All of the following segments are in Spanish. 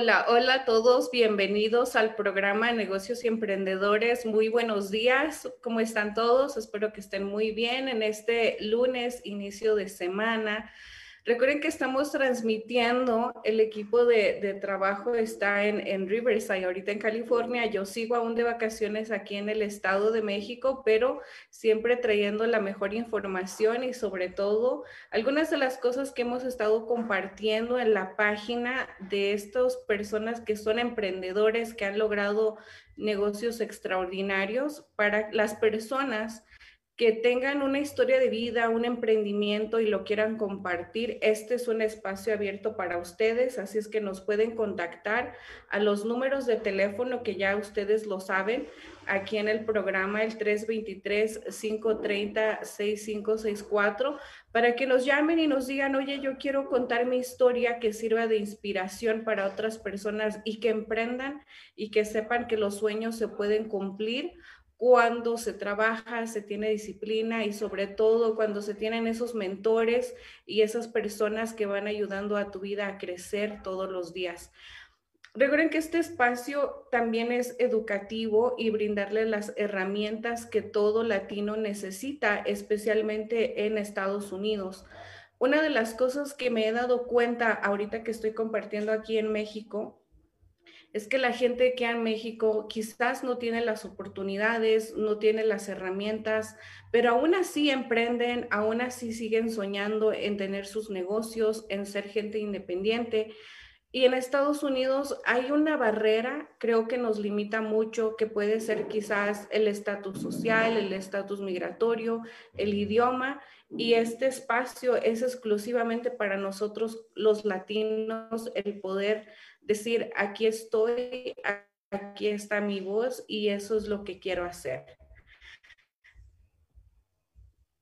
Hola, hola a todos, bienvenidos al programa Negocios y Emprendedores. Muy buenos días, ¿cómo están todos? Espero que estén muy bien en este lunes, inicio de semana. Recuerden que estamos transmitiendo, el equipo de, trabajo está en, en, Riverside, ahorita en California. Yo sigo aún de vacaciones aquí en el Estado de México, pero siempre trayendo la mejor información y sobre todo algunas de las cosas que hemos estado compartiendo en la página de estas personas que son emprendedores, que han logrado negocios extraordinarios para las personas que tengan una historia de vida, un emprendimiento y lo quieran compartir, este es un espacio abierto para ustedes, así es que nos pueden contactar a los números de teléfono que ya ustedes lo saben, aquí en el programa, el 323-530-6564, para que nos llamen y nos digan, oye, yo quiero contar mi historia que sirva de inspiración para otras personas y que emprendan y que sepan que los sueños se pueden cumplir cuando se trabaja, se tiene disciplina y sobre todo cuando se tienen esos mentores y esas personas que van ayudando a tu vida a crecer todos los días. Recuerden que este espacio también es educativo y brindarle las herramientas que todo latino necesita, especialmente en Estados Unidos. Una de las cosas que me he dado cuenta ahorita que estoy compartiendo aquí en México es que la gente que en México quizás no tiene las oportunidades, no tiene las herramientas, pero aún así emprenden, aún así siguen soñando en tener sus negocios, en ser gente independiente. Y en Estados Unidos hay una barrera, creo que nos limita mucho, que puede ser quizás el estatus social, el estatus migratorio, el idioma, y este espacio es exclusivamente para nosotros los latinos el poder decir, aquí estoy, aquí está mi voz y eso es lo que quiero hacer.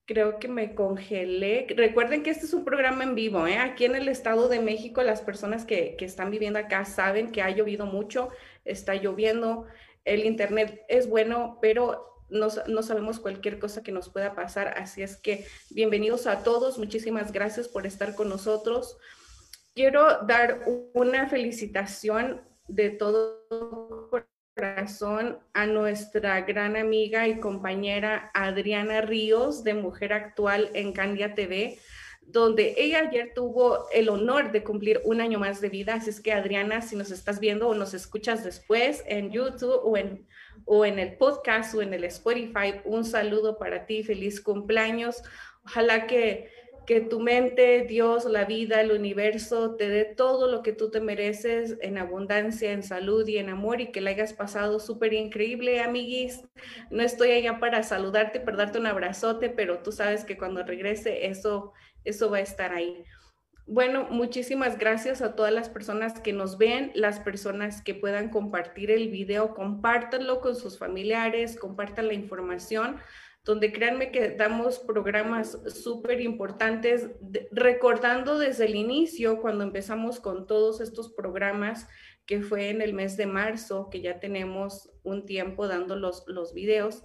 Creo que me congelé. Recuerden que este es un programa en vivo. ¿eh? Aquí en el Estado de México, las personas que, que están viviendo acá saben que ha llovido mucho, está lloviendo, el Internet es bueno, pero no, no, sabemos cualquier cosa que nos pueda pasar. Así es que bienvenidos a todos. Muchísimas gracias por estar con nosotros. Quiero dar una felicitación de todo corazón a nuestra gran amiga y compañera Adriana Ríos de Mujer Actual en Candia TV, donde ella ayer tuvo el honor de cumplir un año más de vida. Así es que Adriana, si nos estás viendo o nos escuchas después en YouTube o en, o en el podcast o en el Spotify, un saludo para ti, feliz cumpleaños. Ojalá que que tu mente, Dios, la vida, el universo te dé todo lo que tú te mereces en abundancia, en salud y en amor y que la hayas pasado súper increíble, amiguis. No estoy allá para saludarte, para darte un abrazote, pero tú sabes que cuando regrese eso, eso va a estar ahí. Bueno, muchísimas gracias a todas las personas que nos ven, las personas que puedan compartir el video, compártanlo con sus familiares, compartan la información donde créanme que damos programas súper importantes, recordando desde el inicio, cuando empezamos con todos estos programas, que fue en el mes de marzo, que ya tenemos un tiempo dando los, los videos.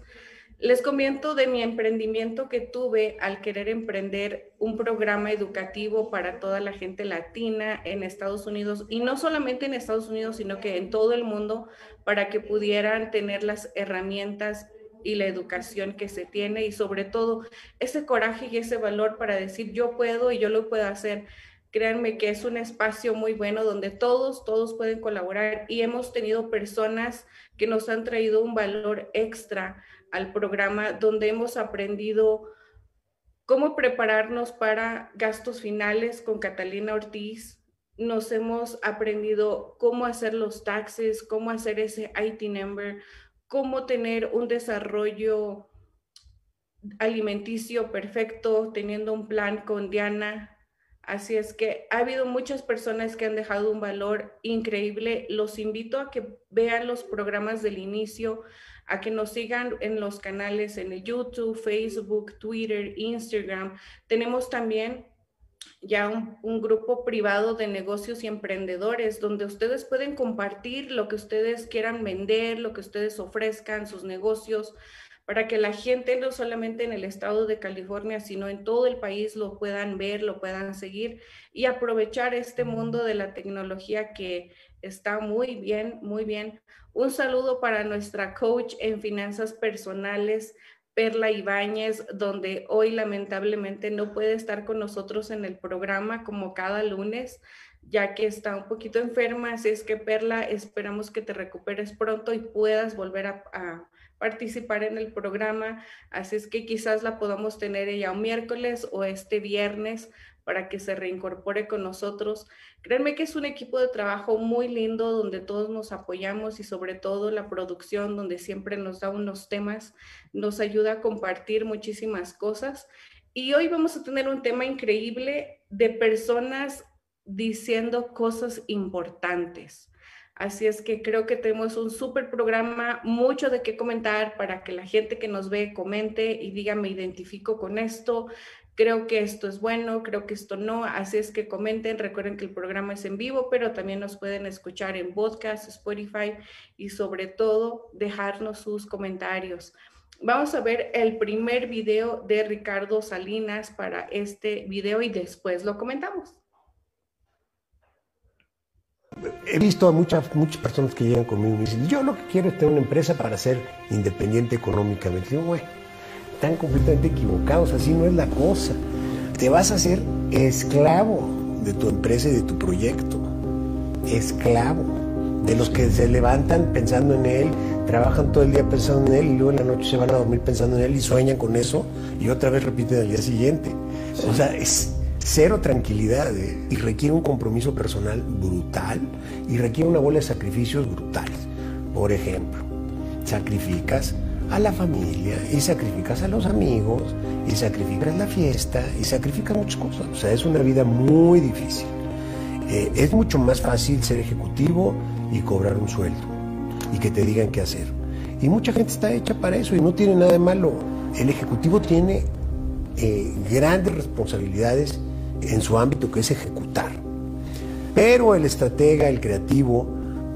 Les comento de mi emprendimiento que tuve al querer emprender un programa educativo para toda la gente latina en Estados Unidos y no solamente en Estados Unidos, sino que en todo el mundo para que pudieran tener las herramientas y la educación que se tiene y sobre todo ese coraje y ese valor para decir yo puedo y yo lo puedo hacer. Créanme que es un espacio muy bueno donde todos, todos pueden colaborar y hemos tenido personas que nos han traído un valor extra al programa donde hemos aprendido cómo prepararnos para gastos finales con Catalina Ortiz. Nos hemos aprendido cómo hacer los taxes, cómo hacer ese IT number, cómo tener un desarrollo alimenticio perfecto, teniendo un plan con Diana. Así es que ha habido muchas personas que han dejado un valor increíble. Los invito a que vean los programas del inicio, a que nos sigan en los canales en YouTube, Facebook, Twitter, Instagram. Tenemos también ya un, grupo privado de negocios y emprendedores donde ustedes pueden compartir lo que ustedes quieran vender, lo que ustedes ofrezcan, sus negocios, para que la gente no solamente en el estado de California, sino en todo el país lo puedan ver, lo puedan seguir y aprovechar este mundo de la tecnología que está muy bien, muy bien. Un saludo para nuestra coach en finanzas personales, Perla Ibáñez, donde hoy lamentablemente no puede estar con nosotros en el programa como cada lunes, ya que está un poquito enferma. Así es que Perla, esperamos que te recuperes pronto y puedas volver a, participar en el programa. Así es que quizás la podamos tener ella un miércoles o este viernes para que se reincorpore con nosotros. Créanme que es un equipo de trabajo muy lindo donde todos nos apoyamos y sobre todo la producción donde siempre nos da unos temas, nos ayuda a compartir muchísimas cosas. Y hoy vamos a tener un tema increíble de personas diciendo cosas importantes. Así es que creo que tenemos un súper programa, mucho de qué comentar para que la gente que nos ve comente y diga me identifico con esto, creo que esto es bueno, creo que esto no, así es que comenten, recuerden que el programa es en vivo, pero también nos pueden escuchar en podcast, Spotify y sobre todo dejarnos sus comentarios. Vamos a ver el primer video de Ricardo Salinas para este video y después lo comentamos. He visto a muchas, muchas personas que llegan conmigo y me dicen, yo lo que quiero es tener una empresa para ser independiente económicamente. Digo, güey, están completamente equivocados, así no es la cosa. Te vas a hacer esclavo de tu empresa y de tu proyecto. Esclavo. De los que se levantan pensando en él, trabajan todo el día pensando en él y luego en la noche se van a dormir pensando en él y sueñan con eso y otra vez repiten al día siguiente. O sea, es cero tranquilidad ¿eh? y requiere un compromiso personal brutal y requiere una bola de sacrificios brutales. Por ejemplo, sacrificas a la familia y sacrificas a los amigos y sacrificas la fiesta y sacrificas muchas cosas. O sea, es una vida muy difícil. Eh, es mucho más fácil ser ejecutivo y cobrar un sueldo y que te digan qué hacer. Y mucha gente está hecha para eso y no tiene nada de malo. El ejecutivo tiene eh, grandes responsabilidades en su ámbito que es ejecutar. Pero el estratega, el creativo,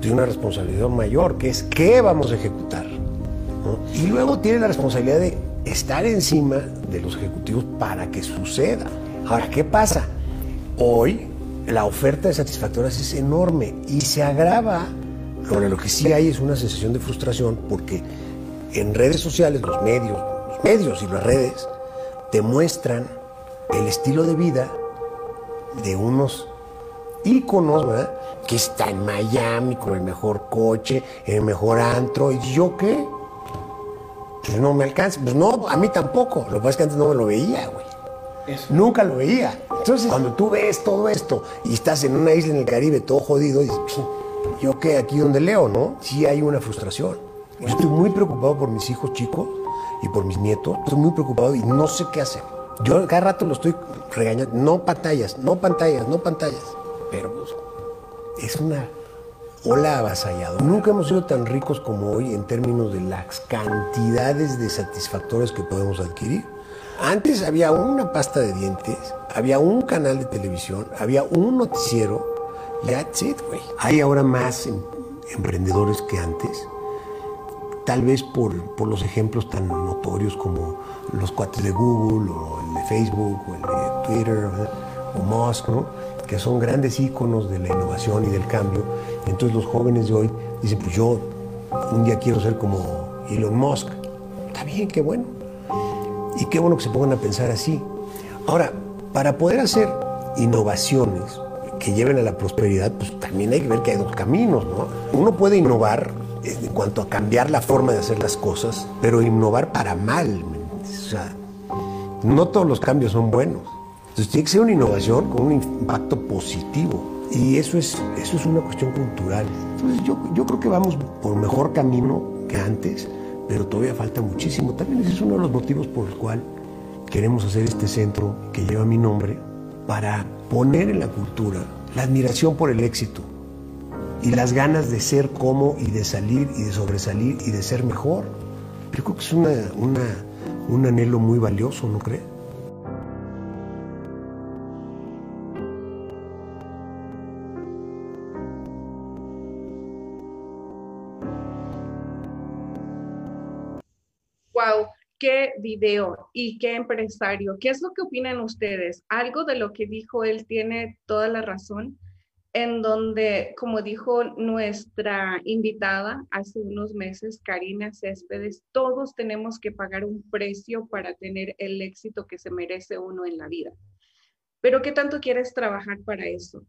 tiene una responsabilidad mayor que es qué vamos a ejecutar. Y luego tiene la responsabilidad de estar encima de los ejecutivos para que suceda. Ahora, ¿qué pasa? Hoy la oferta de satisfactorias es enorme y se agrava. Ahora, lo que sí hay es una sensación de frustración porque en redes sociales, los medios, los medios y las redes te muestran el estilo de vida de unos íconos, ¿verdad? Que está en Miami con el mejor coche, el mejor antro. ¿Y yo qué? Pues no me alcanza. Pues no, a mí tampoco. Lo que pasa es que antes no me lo veía, güey. Nunca lo veía. Entonces, cuando tú ves todo esto y estás en una isla en el Caribe todo jodido, dices, yo qué, aquí donde leo, ¿no? Sí hay una frustración. Yo estoy muy preocupado por mis hijos chicos y por mis nietos. Estoy muy preocupado y no sé qué hacer. Yo cada rato lo estoy regañando. No pantallas, no pantallas, no pantallas. Pero pues, es una ola avasallado. Nunca hemos sido tan ricos como hoy en términos de las cantidades de satisfactores que podemos adquirir. Antes había una pasta de dientes, había un canal de televisión, había un noticiero. That's it, güey. Hay ahora más em, emprendedores que antes. Tal vez por, por, los ejemplos tan notorios como los cuates de Google o el de Facebook o el de Twitter o Musk, ¿no? que son grandes íconos de la innovación y del cambio. Entonces los jóvenes de hoy dicen, pues yo un día quiero ser como Elon Musk. Está bien, qué bueno. Y qué bueno que se pongan a pensar así. Ahora, para poder hacer innovaciones que lleven a la prosperidad, pues también hay que ver que hay dos caminos, ¿no? Uno puede innovar en cuanto a cambiar la forma de hacer las cosas, pero innovar para mal. O sea, no todos los cambios son buenos. Entonces tiene que ser una innovación con un impacto positivo. Y eso es, eso es una cuestión cultural. Entonces yo, yo creo que vamos por mejor camino que antes, pero todavía falta muchísimo. También ese es uno de los motivos por el cual queremos hacer este centro que lleva mi nombre, para poner en la cultura la admiración por el éxito y las ganas de ser como y de salir y de sobresalir y de ser mejor. Creo que es una, una, un anhelo muy valioso, ¿no crees? qué video y qué empresario. ¿Qué es lo que opinan ustedes? Algo de lo que dijo él tiene toda la razón, en donde, como dijo nuestra invitada hace unos meses, Karina Céspedes, todos tenemos que pagar un precio para tener el éxito que se merece uno en la vida. Pero ¿qué tanto quieres trabajar para eso?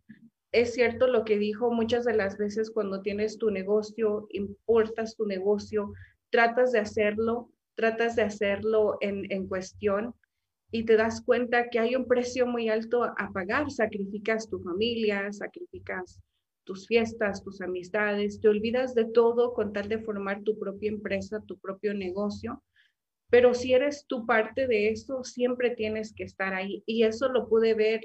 Es cierto lo que dijo muchas de las veces cuando tienes tu negocio, importas tu negocio, tratas de hacerlo tratas de hacerlo en, cuestión y te das cuenta que hay un precio muy alto a pagar. Sacrificas tu familia, sacrificas tus fiestas, tus amistades, te olvidas de todo con tal de formar tu propia empresa, tu propio negocio. Pero si eres tu parte de eso, siempre tienes que estar ahí. Y eso lo pude ver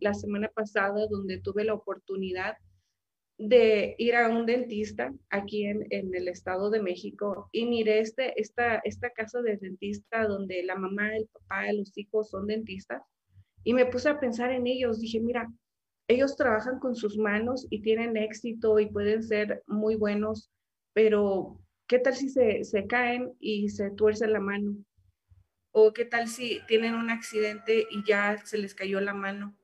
la semana pasada, donde tuve la oportunidad de ir a un dentista aquí en, el Estado de México y miré este, esta, esta casa de dentista donde la mamá, el papá, los hijos son dentistas y me puse a pensar en ellos. Dije, mira, ellos trabajan con sus manos y tienen éxito y pueden ser muy buenos, pero ¿qué tal si se, se caen y se tuerce la mano? ¿O qué tal si tienen un accidente y ya se les cayó la mano?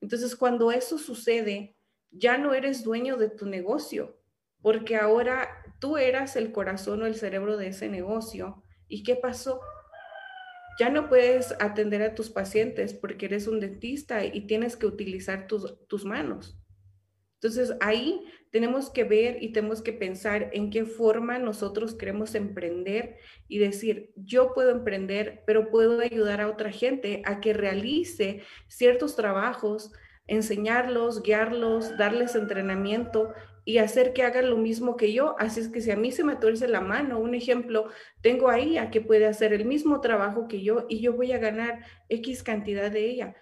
Entonces, cuando eso sucede, ya no eres dueño de tu negocio, porque ahora tú eras el corazón o el cerebro de ese negocio. ¿Y qué pasó? Ya no puedes atender a tus pacientes porque eres un dentista y tienes que utilizar tus, tus manos. Entonces ahí tenemos que ver y tenemos que pensar en qué forma nosotros queremos emprender y decir, yo puedo emprender, pero puedo ayudar a otra gente a que realice ciertos trabajos enseñarlos, guiarlos, darles entrenamiento y hacer que hagan lo mismo que yo. Así es que si a mí se me tuerce la mano, un ejemplo, tengo ahí a que puede hacer el mismo trabajo que yo y yo voy a ganar X cantidad de ella.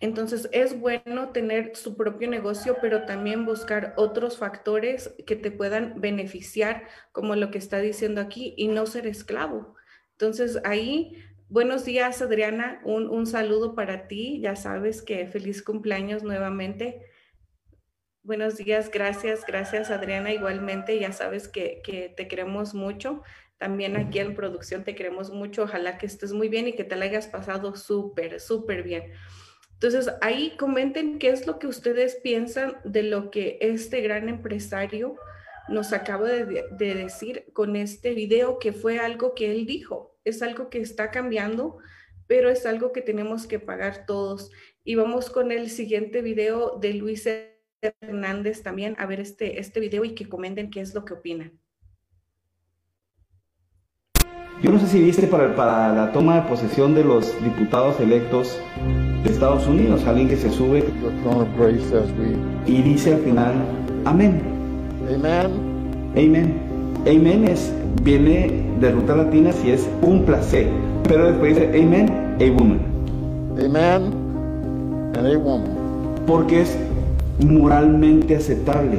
Entonces es bueno tener su propio negocio, pero también buscar otros factores que te puedan beneficiar, como lo que está diciendo aquí, y no ser esclavo. Entonces ahí Buenos días, Adriana. Un, saludo para ti. Ya sabes que feliz cumpleaños nuevamente. Buenos días, gracias, gracias, Adriana. Igualmente, ya sabes que, que te queremos mucho. También aquí en producción te queremos mucho. Ojalá que estés muy bien y que te la hayas pasado súper, súper bien. Entonces, ahí comenten qué es lo que ustedes piensan de lo que este gran empresario nos acaba de, de decir con este video, que fue algo que él dijo es algo que está cambiando, pero es algo que tenemos que pagar todos. Y vamos con el siguiente video de Luis Hernández también a ver este, este video y que comenten qué es lo que opinan. Yo no sé si viste para, para la toma de posesión de los diputados electos de Estados Unidos, alguien que se sube y dice al final, amén. Amen. Amen. Amen es, viene de ruta latina si es un placer, pero después dice amen, a woman. Amen and a woman. Porque es moralmente aceptable.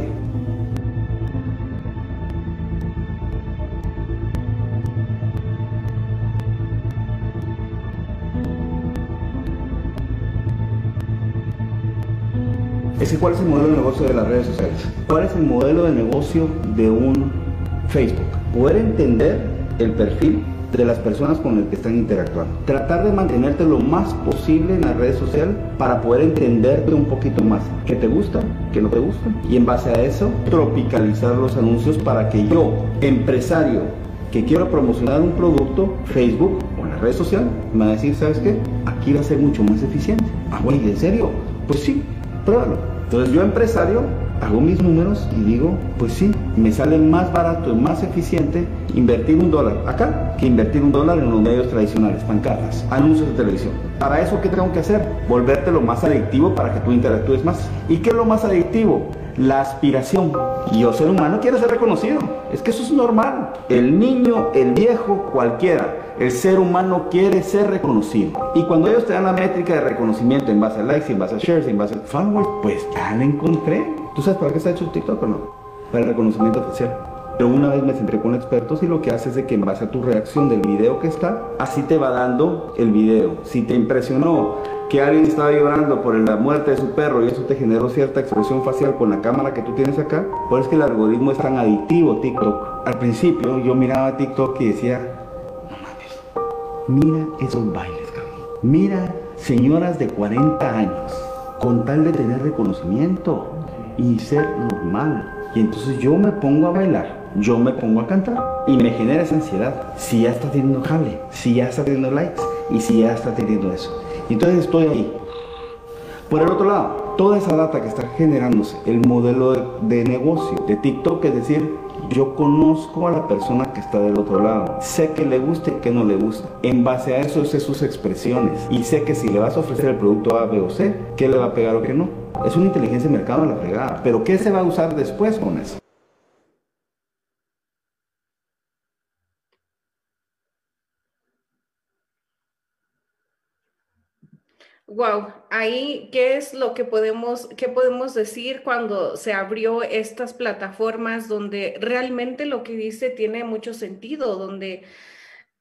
Ese, ¿Cuál es el modelo de negocio de las redes sociales? ¿Cuál es el modelo de negocio de un Facebook? Poder entender el perfil de las personas con las que están interactuando. Tratar de mantenerte lo más posible en la red social para poder entenderte un poquito más. ¿Qué te gusta? ¿Qué no te gusta? Y en base a eso, tropicalizar los anuncios para que yo, empresario, que quiero promocionar un producto, Facebook o la red social, me va a decir, ¿sabes qué? Aquí va a ser mucho más eficiente. Ah, güey, ¿en serio? Pues sí, pruébalo. Entonces yo empresario hago mis números y digo, pues sí, me sale más barato y más eficiente invertir un dólar acá que invertir un dólar en los medios tradicionales, pancartas, anuncios de televisión. Para eso, ¿qué tengo que hacer? Volverte lo más adictivo para que tú interactúes más. ¿Y qué es lo más adictivo? La aspiración. Yo, ser humano, quiero ser reconocido. Es que eso es normal. El niño, el viejo, cualquiera. El ser humano quiere ser reconocido. Y cuando ellos te dan la métrica de reconocimiento en base a likes, en base a shares, en base a followers, pues ya la encontré. ¿Tú sabes para qué está hecho TikTok o no? Para el reconocimiento facial. Pero una vez me centré con expertos y lo que hace es de que en base a tu reacción del video que está, así te va dando el video. Si te impresionó que alguien estaba llorando por la muerte de su perro y eso te generó cierta expresión facial con la cámara que tú tienes acá, pues es que el algoritmo es tan adictivo TikTok. Al principio yo miraba TikTok y decía, no mames, mira esos bailes, cabrón. Mira señoras de 40 años con tal de tener reconocimiento y ser normal. Y entonces yo me pongo a bailar, yo me pongo a cantar y me genera esa ansiedad. Si ya está teniendo jale, si ya está teniendo likes y si ya está teniendo eso. Entonces estoy ahí. Por el otro lado, toda esa data que está generándose, el modelo de, de negocio de TikTok, es decir, yo conozco a la persona que está del otro lado. Sé que le gusta y que no le gusta. En base a eso sé sus expresiones. Y sé que si le vas a ofrecer el producto A, B o C, qué le va a pegar o qué no. Es una inteligencia de mercado a la fregada. Pero ¿qué se va a usar después con eso? Wow, ahí, ¿qué es lo que podemos, qué podemos decir cuando se abrió estas plataformas donde realmente lo que dice tiene mucho sentido, donde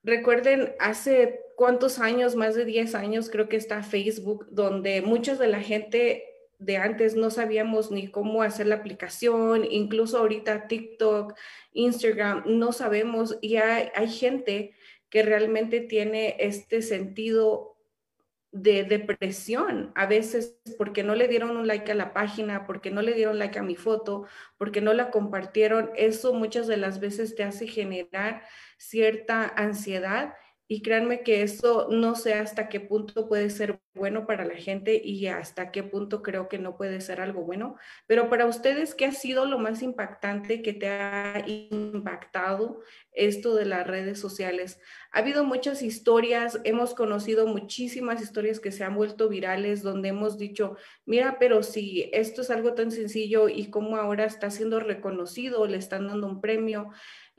recuerden hace cuántos años, más de 10 años creo que está Facebook, donde muchos de la gente de antes no sabíamos ni cómo hacer la aplicación, incluso ahorita TikTok, Instagram, no sabemos y hay, hay gente que realmente tiene este sentido de depresión, a veces porque no le dieron un like a la página, porque no le dieron like a mi foto, porque no la compartieron, eso muchas de las veces te hace generar cierta ansiedad y créanme que eso no sé hasta qué punto puede ser bueno para la gente y hasta qué punto creo que no puede ser algo bueno. Pero para ustedes, ¿qué ha sido lo más impactante que te ha impactado esto de las redes sociales? Ha habido muchas historias, hemos conocido muchísimas historias que se han vuelto virales donde hemos dicho, mira, pero si esto es algo tan sencillo y cómo ahora está siendo reconocido, le están dando un premio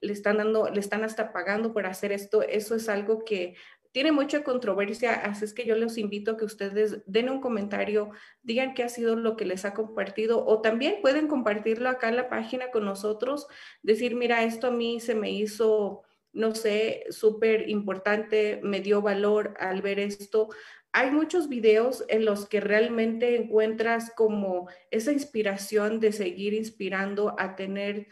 le están dando, le están hasta pagando por hacer esto, eso es algo que tiene mucha controversia, así es que yo les invito a que ustedes den un comentario, digan qué ha sido lo que les ha compartido o también pueden compartirlo acá en la página con nosotros, decir, mira, esto a mí se me hizo, no sé, súper importante, me dio valor al ver esto. Hay muchos videos en los que realmente encuentras como esa inspiración de seguir inspirando a tener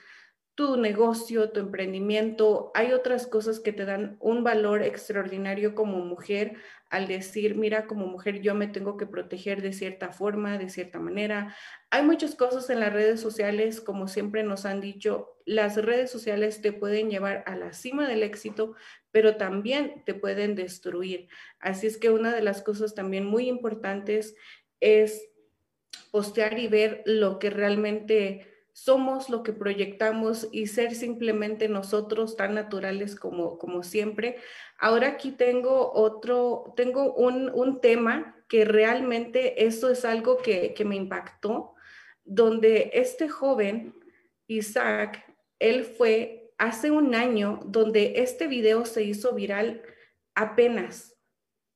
tu negocio, tu emprendimiento, hay otras cosas que te dan un valor extraordinario como mujer al decir, mira, como mujer yo me tengo que proteger de cierta forma, de cierta manera. Hay muchas cosas en las redes sociales, como siempre nos han dicho, las redes sociales te pueden llevar a la cima del éxito, pero también te pueden destruir. Así es que una de las cosas también muy importantes es postear y ver lo que realmente somos lo que proyectamos y ser simplemente nosotros tan naturales como, como siempre. Ahora aquí tengo otro, tengo un, un tema que realmente eso es algo que, que me impactó, donde este joven, Isaac, él fue hace un año donde este video se hizo viral apenas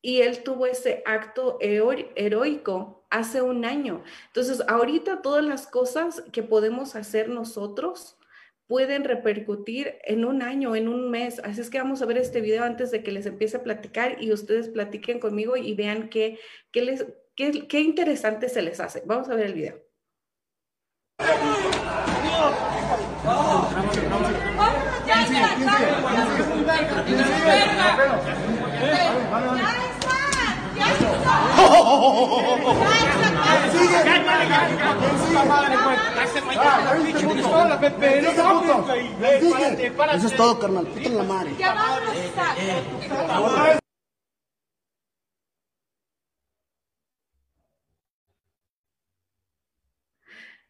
y él tuvo ese acto heroico hace un año. Entonces, ahorita todas las cosas que podemos hacer nosotros pueden repercutir en un año, en un mes. Así es que vamos a ver este video antes de que les empiece a platicar y ustedes platiquen conmigo y vean qué, qué, les, qué, qué interesante se les hace. Vamos a ver el video. Eso es todo, carnal. Puta la madre.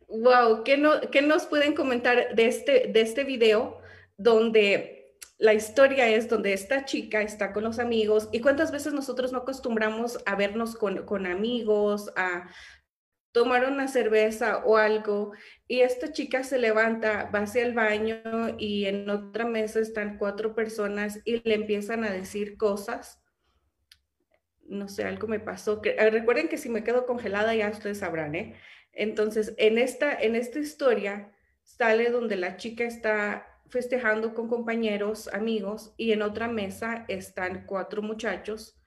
Wow, ¿qué, no, ¿qué, nos pueden comentar de este, de este video donde la historia es donde esta chica está con los amigos y cuántas veces nosotros no acostumbramos a vernos con, con amigos, a tomar una cerveza o algo y esta chica se levanta, va hacia el baño y en otra mesa están cuatro personas y le empiezan a decir cosas. No sé, algo me pasó. Eh, recuerden que si me quedo congelada ya ustedes sabrán, ¿eh? Entonces, en esta, en esta historia sale donde la chica está festejando con compañeros, amigos, y en otra mesa están cuatro muchachos,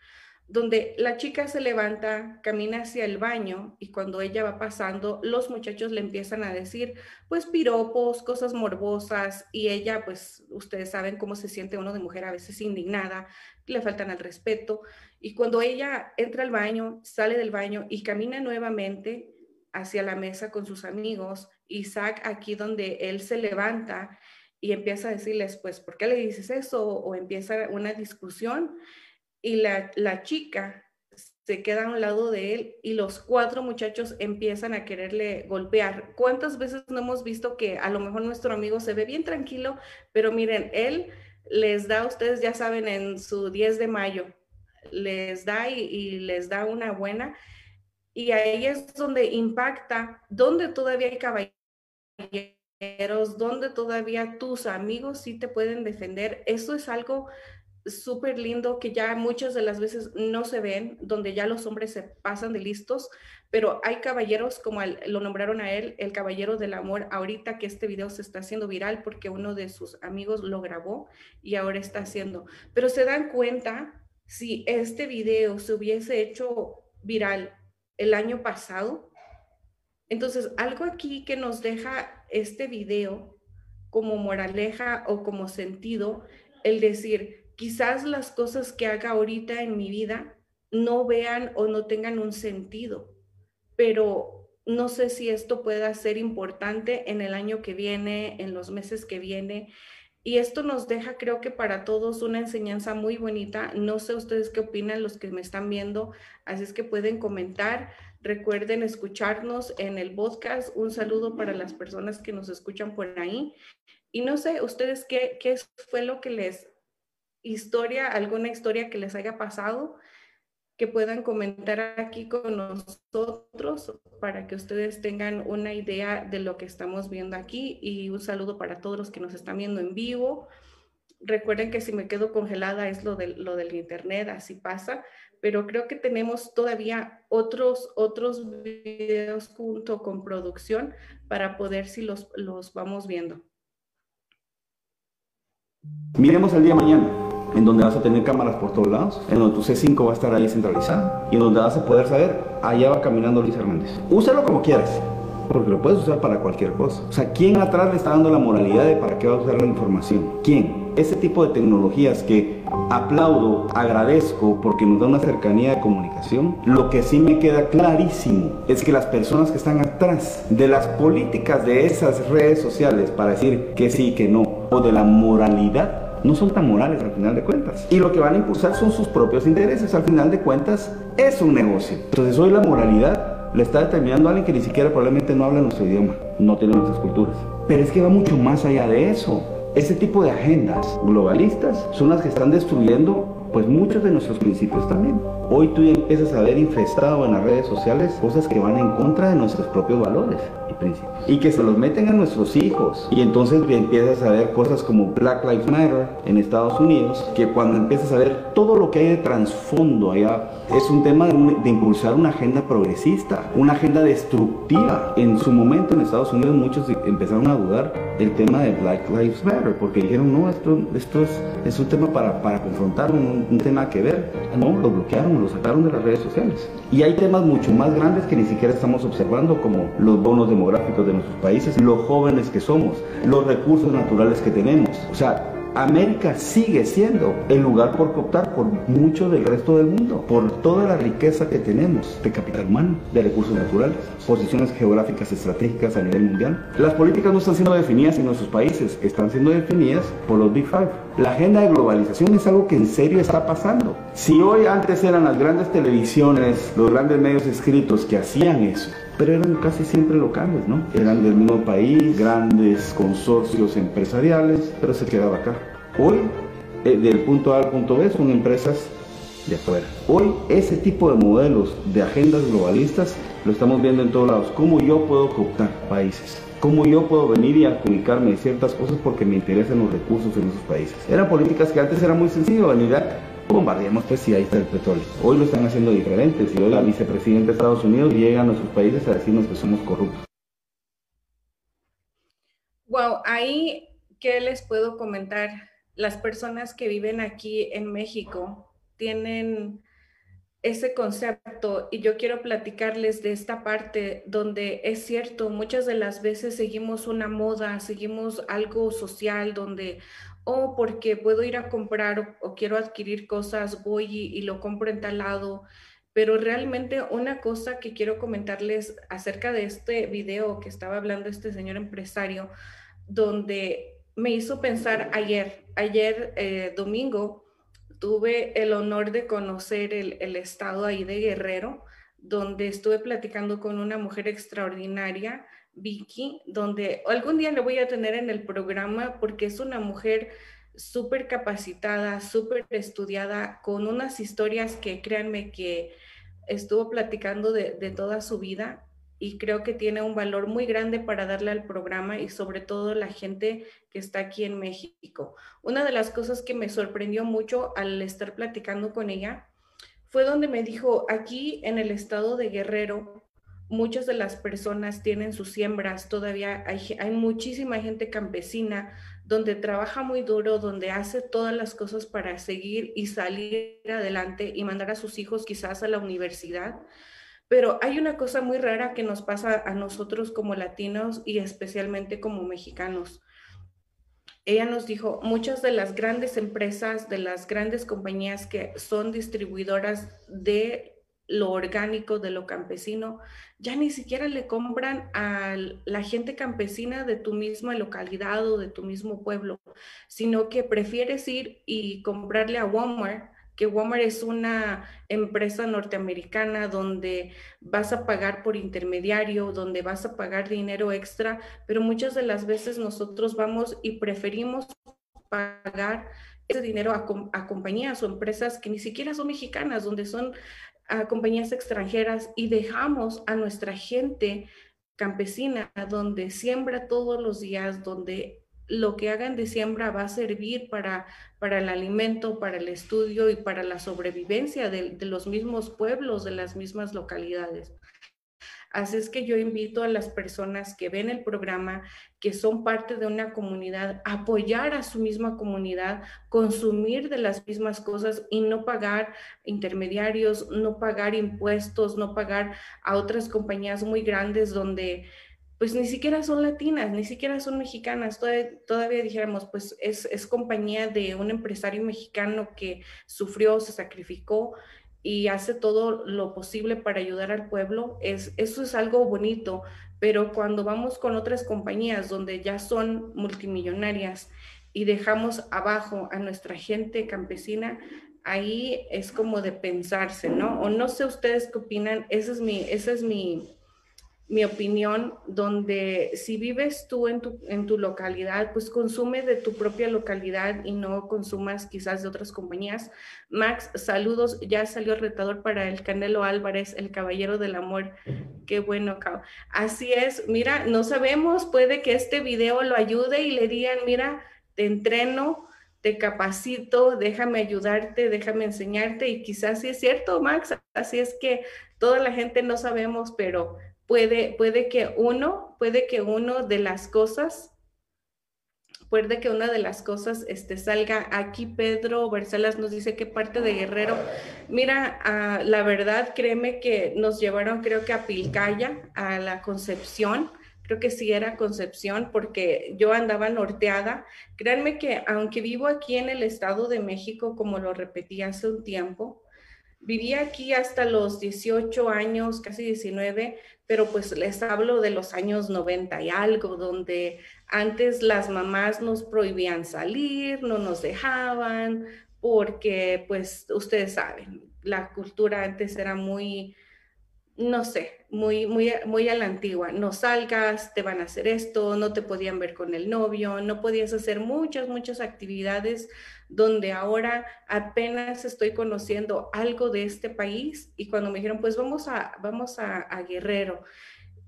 donde la chica se levanta, camina hacia el baño y cuando ella va pasando, los muchachos le empiezan a decir, pues piropos, cosas morbosas, y ella, pues ustedes saben cómo se siente uno de mujer a veces indignada, le faltan al respeto, y cuando ella entra al baño, sale del baño y camina nuevamente, hacia la mesa con sus amigos. Isaac aquí donde él se levanta y empieza a decirles, pues, ¿por qué le dices eso? O empieza una discusión y la, la chica se queda a un lado de él y los cuatro muchachos empiezan a quererle golpear. ¿Cuántas veces no hemos visto que a lo mejor nuestro amigo se ve bien tranquilo, pero miren, él les da, ustedes ya saben, en su 10 de mayo, les da y, les da una buena y ahí es donde impacta, donde todavía hay caballeros, donde todavía tus amigos sí te pueden defender. Eso es algo súper lindo que ya muchas de las veces no se ven, donde ya los hombres se pasan de listos, pero hay caballeros como lo nombraron a él, el caballero del amor, ahorita que este video se está haciendo viral porque uno de sus amigos lo grabó y ahora está haciendo. Pero se dan cuenta, si este video se hubiese hecho viral el año pasado. Entonces, algo aquí que nos deja este video como moraleja o como sentido, el decir, quizás las cosas que haga ahorita en mi vida no vean o no tengan un sentido, pero no sé si esto pueda ser importante en el año que viene, en los meses que viene. Y esto nos deja, creo que para todos, una enseñanza muy bonita. No sé ustedes qué opinan los que me están viendo, así es que pueden comentar. Recuerden escucharnos en el podcast. Un saludo para las personas que nos escuchan por ahí. Y no sé, ustedes qué, qué fue lo que les, historia, alguna historia que les haya pasado, que puedan comentar aquí con nosotros para que ustedes tengan una idea de lo que estamos viendo aquí y un saludo para todos los que nos están viendo en vivo. Recuerden que si me quedo congelada es lo, de, lo del internet, así pasa, pero creo que tenemos todavía otros, otros videos junto con producción para poder si los, los vamos viendo. Miremos el día mañana en donde vas a tener cámaras por todos lados, en donde tu C5 va a estar ahí centralizado y en donde vas a poder saber, allá va caminando Luis Hernández. Úsalo como quieras, porque lo puedes usar para cualquier cosa. O sea, ¿quién atrás le está dando la moralidad de para qué va a usar la información? ¿Quién? Ese tipo de tecnologías que aplaudo, agradezco porque nos da una cercanía de comunicación, lo que sí me queda clarísimo es que las personas que están atrás de las políticas de esas redes sociales para decir que sí, que no, o de la moralidad, no son tan morales al final de cuentas. Y lo que van a impulsar son sus propios intereses. Al final de cuentas es un negocio. Entonces hoy la moralidad le está determinando a alguien que ni siquiera probablemente no habla nuestro idioma. no tiene nuestras culturas. Pero es que va mucho más allá de eso. Ese tipo de agendas globalistas son las que están destruyendo pues muchos de nuestros principios también. Hoy tú empiezas a ver infestado en las redes sociales cosas que van en contra de nuestros propios valores y principios. Y que se los meten a nuestros hijos. Y entonces empiezas a ver cosas como Black Lives Matter en Estados Unidos, que cuando empiezas a ver todo lo que hay de trasfondo allá, es un tema de, impulsar una agenda progresista, una agenda destructiva. En su momento en Estados Unidos muchos empezaron a dudar del tema de Black Lives Matter, porque dijeron, no, esto, esto es, es un tema para, para confrontar, un, un tema que ver. No, lo bloquearon lo sacaron de las redes sociales. Y hay temas mucho más grandes que ni siquiera estamos observando, como los bonos demográficos de nuestros países, los jóvenes que somos, los recursos naturales que tenemos. O sea, América sigue siendo el lugar por cooptar por mucho del resto del mundo, por toda la riqueza que tenemos de capital humano, de recursos naturales, posiciones geográficas estratégicas a nivel mundial. Las políticas no están siendo definidas en nuestros países, están siendo definidas por los Big Five. La agenda de globalización es algo que en serio está pasando. Si hoy antes eran las grandes televisiones, los grandes medios escritos que hacían eso, pero eran casi siempre locales, ¿no? Eran del mismo país, grandes consorcios empresariales, pero se quedaba acá. Hoy, eh, del punto A al punto B, son empresas de afuera. Hoy, ese tipo de modelos de agendas globalistas lo estamos viendo en todos lados. ¿Cómo yo puedo cooptar países? ¿Cómo yo puedo venir y adjudicarme ciertas cosas porque me interesan los recursos en esos países? Eran políticas que antes era muy sencillo, venir bombardeamos pues si ahí está el petróleo. Hoy lo están haciendo diferente. Si hoy la vicepresidenta de Estados Unidos llega a nuestros países a decirnos que somos corruptos. Wow, ahí, ¿qué les puedo comentar? Las personas que viven aquí en México tienen ese concepto y yo quiero platicarles de esta parte donde es cierto, muchas de las veces seguimos una moda, seguimos algo social donde, o porque puedo ir a comprar o, quiero adquirir cosas, voy y, lo compro en tal lado. Pero realmente una cosa que quiero comentarles acerca de este video que estaba hablando este señor empresario, donde me hizo pensar ayer, ayer eh, domingo, tuve el honor de conocer el, el estado ahí de Guerrero, donde estuve platicando con una mujer extraordinaria Vicky, donde algún día le voy a tener en el programa porque es una mujer súper capacitada, súper estudiada, con unas historias que créanme que estuvo platicando de, de, toda su vida y creo que tiene un valor muy grande para darle al programa y sobre todo la gente que está aquí en México. Una de las cosas que me sorprendió mucho al estar platicando con ella fue donde me dijo, aquí en el estado de Guerrero muchas de las personas tienen sus siembras, todavía hay, muchísima gente campesina donde trabaja muy duro, donde hace todas las cosas para seguir y salir adelante y mandar a sus hijos quizás a la universidad. Pero hay una cosa muy rara que nos pasa a nosotros como latinos y especialmente como mexicanos. Ella nos dijo, muchas de las grandes empresas, de las grandes compañías que son distribuidoras de lo orgánico, de lo campesino, ya ni siquiera le compran a la gente campesina de tu misma localidad o de tu mismo pueblo, sino que prefieres ir y comprarle a Walmart, que Walmart es una empresa norteamericana donde vas a pagar por intermediario, donde vas a pagar dinero extra, pero muchas de las veces nosotros vamos y preferimos pagar ese dinero a, a, compañías o empresas que ni siquiera son mexicanas, donde son a compañías extranjeras y dejamos a nuestra gente campesina donde siembra todos los días, donde lo que hagan de siembra va a servir para, para el alimento, para el estudio y para la sobrevivencia de, de los mismos pueblos, de las mismas localidades. Así es que yo invito a las personas que ven el programa, que son parte de una comunidad, apoyar a su misma comunidad, consumir de las mismas cosas y no pagar intermediarios, no pagar impuestos, no pagar a otras compañías muy grandes donde pues ni siquiera son latinas, ni siquiera son mexicanas. Todavía, todavía dijéramos, pues es, es compañía de un empresario mexicano que sufrió, se sacrificó y hace todo lo posible para ayudar al pueblo, es, eso es algo bonito, pero cuando vamos con otras compañías donde ya son multimillonarias y dejamos abajo a nuestra gente campesina, ahí es como de pensarse, ¿no? O no sé ustedes qué opinan, esa es mi, esa es mi, mi opinión, donde si vives tú en tu, en tu localidad, pues consume de tu propia localidad y no consumas quizás de otras compañías. Max, saludos, ya salió el retador para el Canelo Álvarez, el Caballero del Amor. Qué bueno, Así es, mira, no sabemos, puede que este video lo ayude y le digan, mira, te entreno, te capacito, déjame ayudarte, déjame enseñarte y quizás sí es cierto, Max, así es que toda la gente no sabemos, pero puede, puede que uno, puede que uno de las cosas, puede que una de las cosas este, salga aquí. Pedro Barcelas nos dice qué parte de Guerrero. Mira, ah, la verdad, créeme que nos llevaron, creo que a Pilcaya, a la Concepción. Creo que sí era Concepción porque yo andaba norteada. Créanme que aunque vivo aquí en el Estado de México, como lo repetí hace un tiempo, viví aquí hasta los 18 años, casi 19, pero pues les hablo de los años 90 y algo, donde antes las mamás nos prohibían salir, no nos dejaban, porque pues ustedes saben, la cultura antes era muy, no sé, muy, muy, muy a la antigua. No salgas, te van a hacer esto, no te podían ver con el novio, no podías hacer muchas, muchas actividades donde ahora apenas estoy conociendo algo de este país y cuando me dijeron, pues vamos a, vamos a, Guerrero.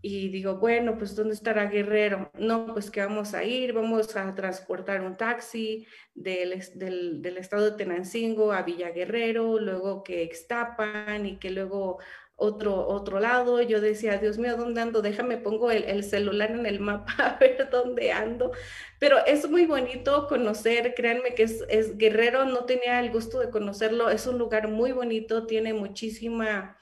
Y digo, bueno, pues ¿dónde estará Guerrero? No, pues que vamos a ir, vamos a transportar un taxi del, del, del estado de Tenancingo a Villa Guerrero, luego que Extapan y que luego otro, otro lado. Yo decía, Dios mío, ¿dónde ando? Déjame, pongo el, celular en el mapa a ver dónde ando. Pero es muy bonito conocer, créanme que es, es, Guerrero, no tenía el gusto de conocerlo, es un lugar muy bonito, tiene muchísima,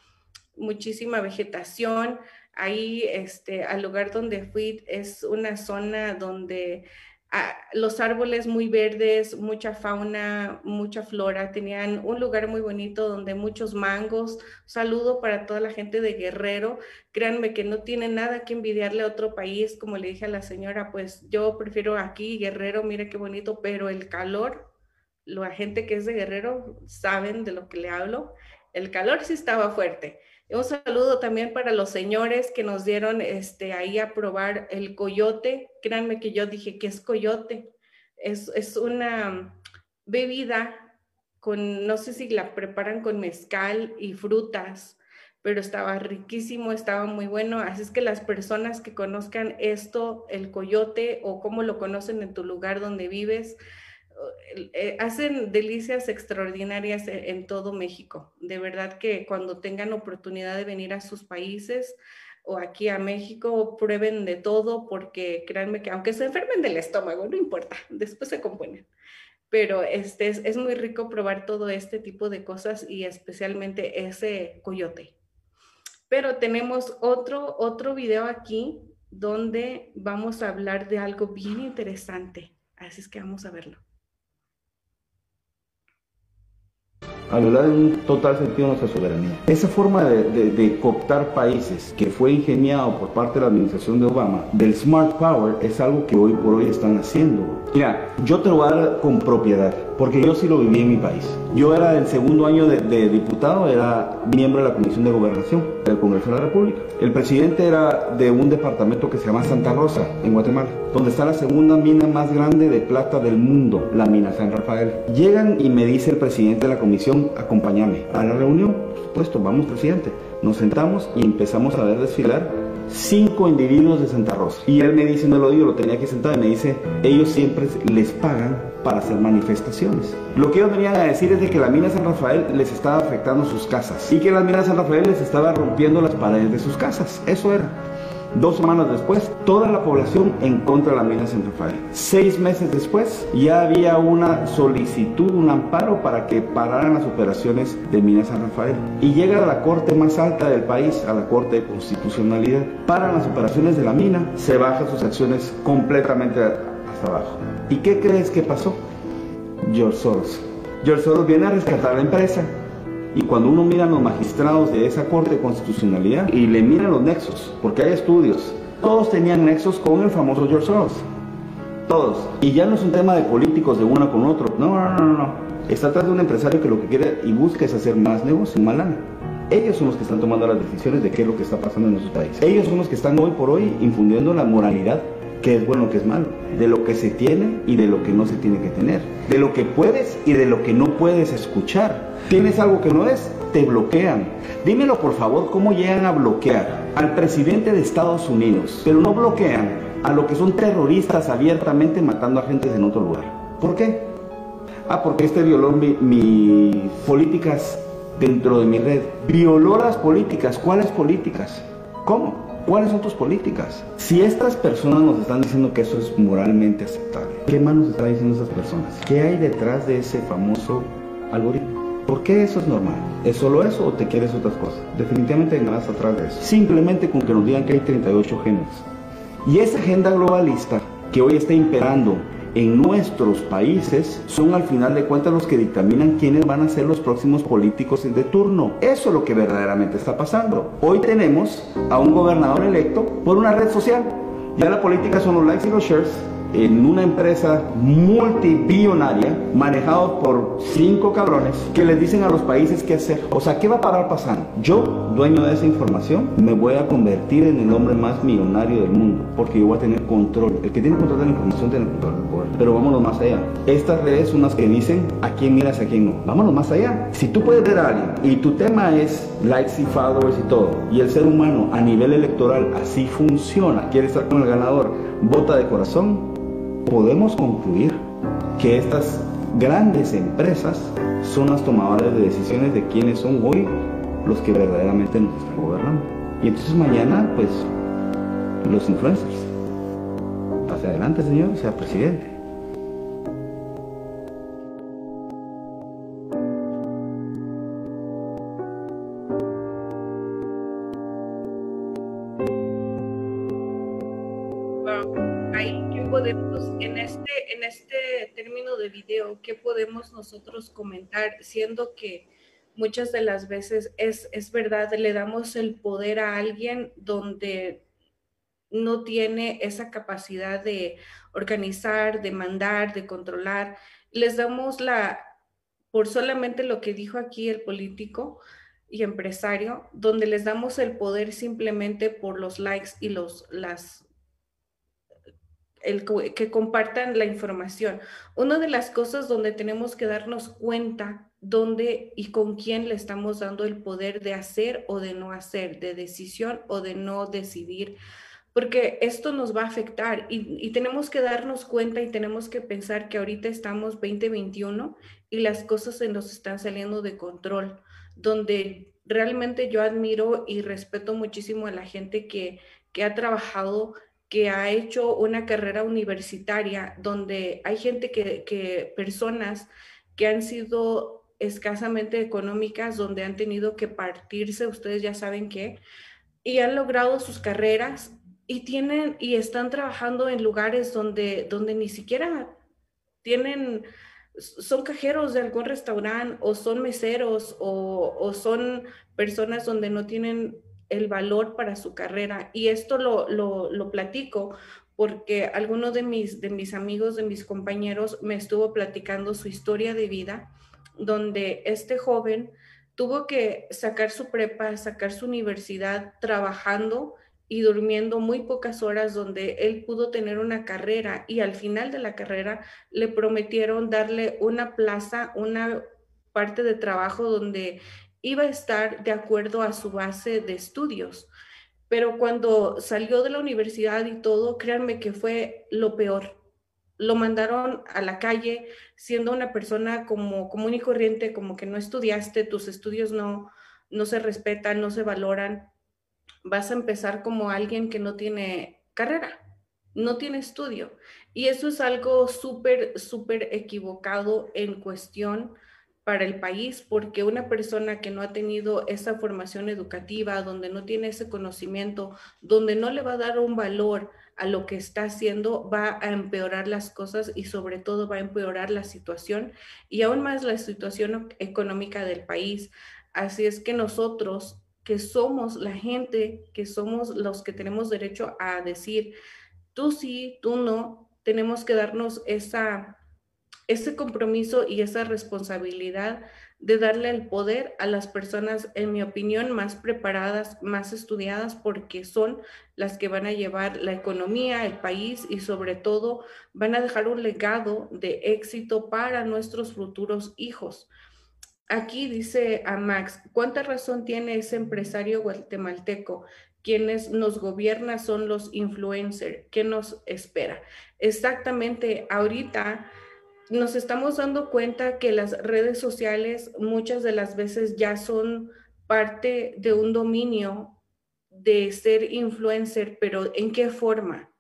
muchísima vegetación. Ahí, este, al lugar donde fui, es una zona donde los árboles muy verdes, mucha fauna, mucha flora, tenían un lugar muy bonito donde muchos mangos. Saludo para toda la gente de Guerrero. Créanme que no tiene nada que envidiarle a otro país, como le dije a la señora, pues yo prefiero aquí Guerrero, mire qué bonito, pero el calor, la gente que es de Guerrero saben de lo que le hablo. El calor sí estaba fuerte. Un saludo también para los señores que nos dieron este, ahí a probar el coyote. Créanme que yo dije que es coyote. Es, es una bebida con, no sé si la preparan con mezcal y frutas, pero estaba riquísimo, estaba muy bueno. Así es que las personas que conozcan esto, el coyote o cómo lo conocen en tu lugar donde vives, hacen delicias extraordinarias e, en, todo México. De verdad que cuando tengan oportunidad de venir a sus países o aquí a México, prueben de todo porque créanme que aunque se enfermen del estómago, no importa, después se componen. Pero este es, es muy rico probar todo este tipo de cosas y especialmente ese coyote. Pero tenemos otro, otro video aquí donde vamos a hablar de algo bien interesante. Así es que vamos a verlo. A en un total sentido nuestra soberanía. Esa forma de, de, cooptar países que fue ingeniado por parte de la administración de Obama, del smart power, es algo que hoy por hoy están haciendo. Mira, yo te lo voy a dar con propiedad, porque yo sí lo viví en mi país. Yo era del segundo año de, diputado, era miembro de la Comisión de Gobernación del Congreso de la República. El presidente era de un departamento que se llama Santa Rosa, en Guatemala, donde está la segunda mina más grande de plata del mundo, la mina San Rafael. Llegan y me dice el presidente de la comisión, acompáñame a la reunión. Por supuesto, vamos presidente. Nos sentamos y empezamos a ver desfilar cinco individuos de Santa Rosa. Y él me dice, no lo digo, lo tenía aquí sentado y me dice, ellos siempre les pagan para hacer manifestaciones. Lo que ellos venían a decir es de que la mina San Rafael les estaba afectando sus casas y que la mina San Rafael les estaba rompiendo las paredes de sus casas. Eso era. Dos semanas después, toda la población en contra de la mina San Rafael. Seis meses después, ya había una solicitud, un amparo para que pararan las operaciones de mina San Rafael. Y llega a la corte más alta del país, a la corte de constitucionalidad, paran las operaciones de la mina, se bajan sus acciones completamente hasta abajo. ¿Y qué crees que pasó? George Soros. George Soros viene a rescatar la empresa y cuando uno mira a los magistrados de esa Corte de Constitucionalidad y le mira los nexos, porque hay estudios, todos tenían nexos con el famoso George Soros. Todos. Y ya no es un tema de políticos de uno con otro. No, no, no, no. Está atrás de un empresario que lo que quiere y busca es hacer más negocio, más lana. Ellos son los que están tomando las decisiones de qué es lo que está pasando en nuestro país. Ellos son los que están hoy por hoy infundiendo la moralidad qué es bueno, qué es malo, de lo que se tiene y de lo que no se tiene que tener, de lo que puedes y de lo que no puedes escuchar. Tienes algo que no es, te bloquean. Dímelo por favor, ¿cómo llegan a bloquear al presidente de Estados Unidos, pero no bloquean a lo que son terroristas abiertamente matando a gente en otro lugar? ¿Por qué? Ah, porque este violó mis políticas dentro de mi red. Violó las políticas. ¿Cuáles políticas? ¿Cómo? ¿Cuáles son tus políticas? Si estas personas nos están diciendo que eso es moralmente aceptable, ¿qué más nos están diciendo esas personas? ¿Qué hay detrás de ese famoso algoritmo? ¿Por qué eso es normal? ¿Es solo eso o te quieres otras cosas? Definitivamente hay más atrás de eso. Simplemente con que nos digan que hay 38 genes. Y esa agenda globalista que hoy está imperando en nuestros países son al final de cuentas los que dictaminan quiénes van a ser los próximos políticos de turno. Eso es lo que verdaderamente está pasando. Hoy tenemos a un gobernador electo por una red social. Ya la política son los likes y los shares en una empresa multibillonaria manejado por cinco cabrones que les dicen a los países qué hacer. O sea, ¿qué va a parar pasando? Yo, dueño de esa información, me voy a convertir en el hombre más millonario del mundo porque yo voy a tener control. El que tiene control de la información tiene control del poder. Pero vámonos más allá. Estas redes son las que dicen a quién miras a quién no. Vámonos más allá. Si tú puedes ver a alguien y tu tema es likes y followers y todo, y el ser humano a nivel electoral así funciona, quiere estar con el ganador, vota de corazón, podemos concluir que estas grandes empresas son las tomadoras de decisiones de quiénes son hoy los que verdaderamente nos están gobernando. Y entonces mañana, pues, los influencers. Hacia adelante, señor, sea presidente. ¿Qué podemos nosotros comentar? Siendo que muchas de las veces es, es verdad, le damos el poder a alguien donde no tiene esa capacidad de organizar, de mandar, de controlar. Les damos la, por solamente lo que dijo aquí el político y empresario, donde les damos el poder simplemente por los likes y los, las, que compartan la información. Una de las cosas donde tenemos que darnos cuenta dónde y con quién le estamos dando el poder de hacer o de no hacer, de decisión o de no decidir, porque esto nos va a afectar y, y tenemos que darnos cuenta y tenemos que pensar que ahorita estamos 2021 y las cosas se nos están saliendo de control, donde realmente yo admiro y respeto muchísimo a la gente que, que ha trabajado que ha hecho una carrera universitaria donde hay gente que, personas que han sido escasamente económicas, donde han tenido que partirse, ustedes ya saben qué, y han logrado sus carreras y tienen y están trabajando en lugares donde, donde ni siquiera tienen, son cajeros de algún restaurante o son meseros o, o son personas donde no tienen el valor para su carrera. Y esto lo, lo, platico porque alguno de mis, de mis amigos, de mis compañeros, me estuvo platicando su historia de vida, donde este joven tuvo que sacar su prepa, sacar su universidad trabajando y durmiendo muy pocas horas donde él pudo tener una carrera y al final de la carrera le prometieron darle una plaza, una parte de trabajo donde iba a estar de acuerdo a su base de estudios. Pero cuando salió de la universidad y todo, créanme que fue lo peor. Lo mandaron a la calle siendo una persona como común y corriente, como que no estudiaste, tus estudios no, no se respetan, no se valoran. Vas a empezar como alguien que no tiene carrera, no tiene estudio. Y eso es algo súper, súper equivocado en cuestión para el país, porque una persona que no ha tenido esa formación educativa, donde no tiene ese conocimiento, donde no le va a dar un valor a lo que está haciendo, va a empeorar las cosas y sobre todo va a empeorar la situación y aún más la situación económica del país. Así es que nosotros, que somos la gente, que somos los que tenemos derecho a decir, tú sí, tú no, tenemos que darnos esa ese compromiso y esa responsabilidad de darle el poder a las personas, en mi opinión, más preparadas, más estudiadas, porque son las que van a llevar la economía, el país y sobre todo van a dejar un legado de éxito para nuestros futuros hijos. Aquí dice a Max, ¿cuánta razón tiene ese empresario guatemalteco? Quienes nos gobierna son los influencers. ¿Qué nos espera? Exactamente, ahorita nos estamos dando cuenta que las redes sociales muchas de las veces ya son parte de un dominio de ser influencer, pero ¿en qué forma?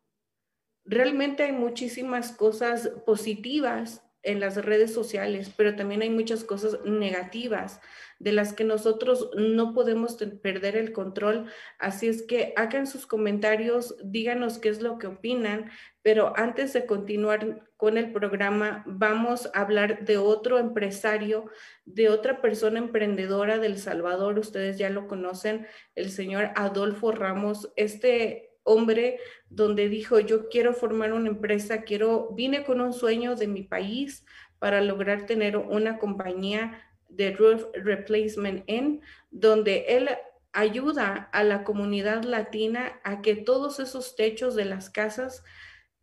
Realmente hay muchísimas cosas positivas en las redes sociales, pero también hay muchas cosas negativas de las que nosotros no podemos perder el control. Así es que hagan sus comentarios, díganos qué es lo que opinan, pero antes de continuar con el programa, vamos a hablar de otro empresario, de otra persona emprendedora del Salvador. Ustedes ya lo conocen, el señor Adolfo Ramos. Este hombre donde dijo, yo quiero formar una empresa, quiero, vine con un sueño de mi país para lograr tener una compañía de roof replacement en donde él ayuda a la comunidad latina a que todos esos techos de las casas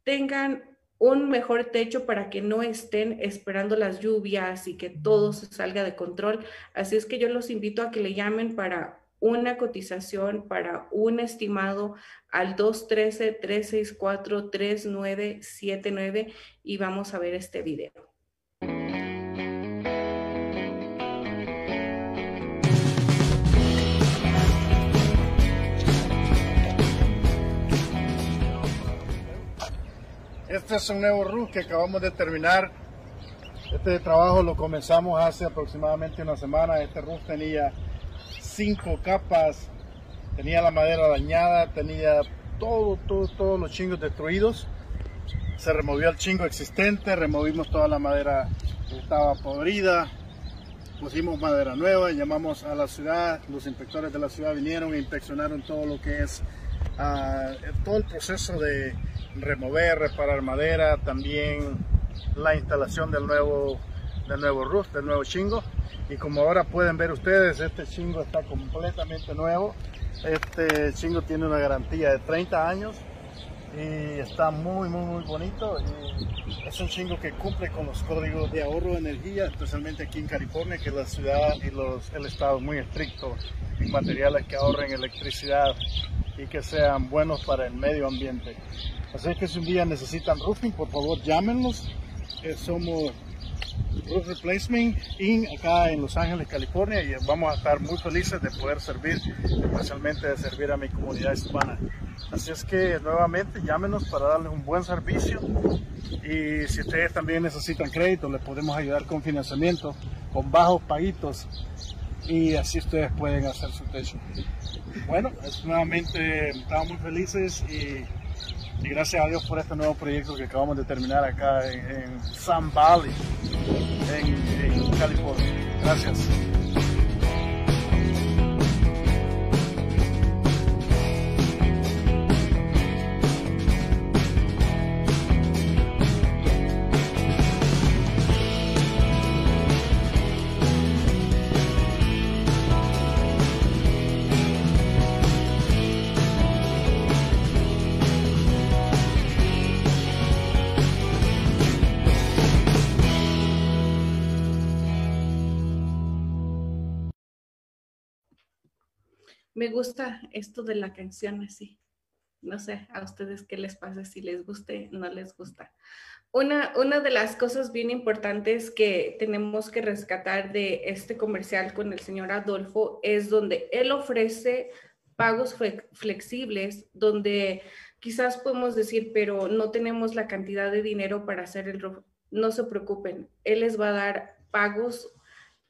tengan un mejor techo para que no estén esperando las lluvias y que todo se salga de control. Así es que yo los invito a que le llamen para una cotización, para un estimado al 213-364-3979 y vamos a ver este video. Este es un nuevo roof que acabamos de terminar. Este trabajo lo comenzamos hace aproximadamente una semana. Este roof tenía cinco capas, tenía la madera dañada, tenía todo, todo, todos los chingos destruidos. Se removió el chingo existente, removimos toda la madera que estaba podrida, pusimos madera nueva, llamamos a la ciudad, los inspectores de la ciudad vinieron e inspeccionaron todo lo que es uh, todo el proceso de remover, reparar madera, también la instalación del nuevo, del nuevo roof, del nuevo chingo. Y como ahora pueden ver ustedes, este chingo está completamente nuevo. Este chingo tiene una garantía de 30 años y está muy, muy, muy bonito. Y es un chingo que cumple con los códigos de ahorro de energía, especialmente aquí en California, que la ciudad y los, el estado es muy estricto en materiales que ahorren electricidad y que sean buenos para el medio ambiente. Así que si un día necesitan roofing, por favor llámenos. Eh, somos Roof Replacement Inc. acá en Los Ángeles, California y vamos a estar muy felices de poder servir, especialmente de servir a mi comunidad hispana. Así es que nuevamente llámenos para darles un buen servicio y si ustedes también necesitan crédito, les podemos ayudar con financiamiento, con bajos paguitos y así ustedes pueden hacer su techo. Bueno, nuevamente estamos muy felices y y gracias a Dios por este nuevo proyecto que acabamos de terminar acá en, en Sun Valley, en, en California. Gracias. Me gusta esto de la canción así. No sé a ustedes qué les pasa, si les guste, no les gusta. Una, una de las cosas bien importantes que tenemos que rescatar de este comercial con el señor Adolfo es donde él ofrece pagos flexibles, donde quizás podemos decir, pero no tenemos la cantidad de dinero para hacer el No se preocupen, él les va a dar pagos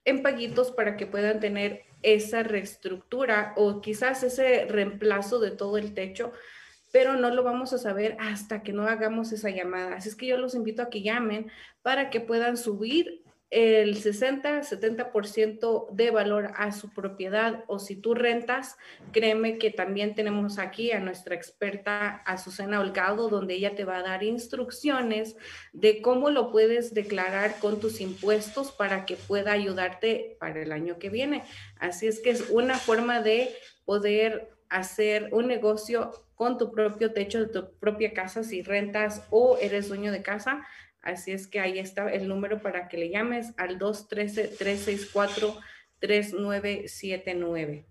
en paguitos para que puedan tener esa reestructura o quizás ese reemplazo de todo el techo, pero no lo vamos a saber hasta que no hagamos esa llamada. Así es que yo los invito a que llamen para que puedan subir el 60-70% de valor a su propiedad o si tú rentas, créeme que también tenemos aquí a nuestra experta Azucena Holgado, donde ella te va a dar instrucciones de cómo lo puedes declarar con tus impuestos para que pueda ayudarte para el año que viene. Así es que es una forma de poder hacer un negocio con tu propio techo de tu propia casa si rentas o eres dueño de casa Así es que ahí está el número para que le llames al 213-364-3979.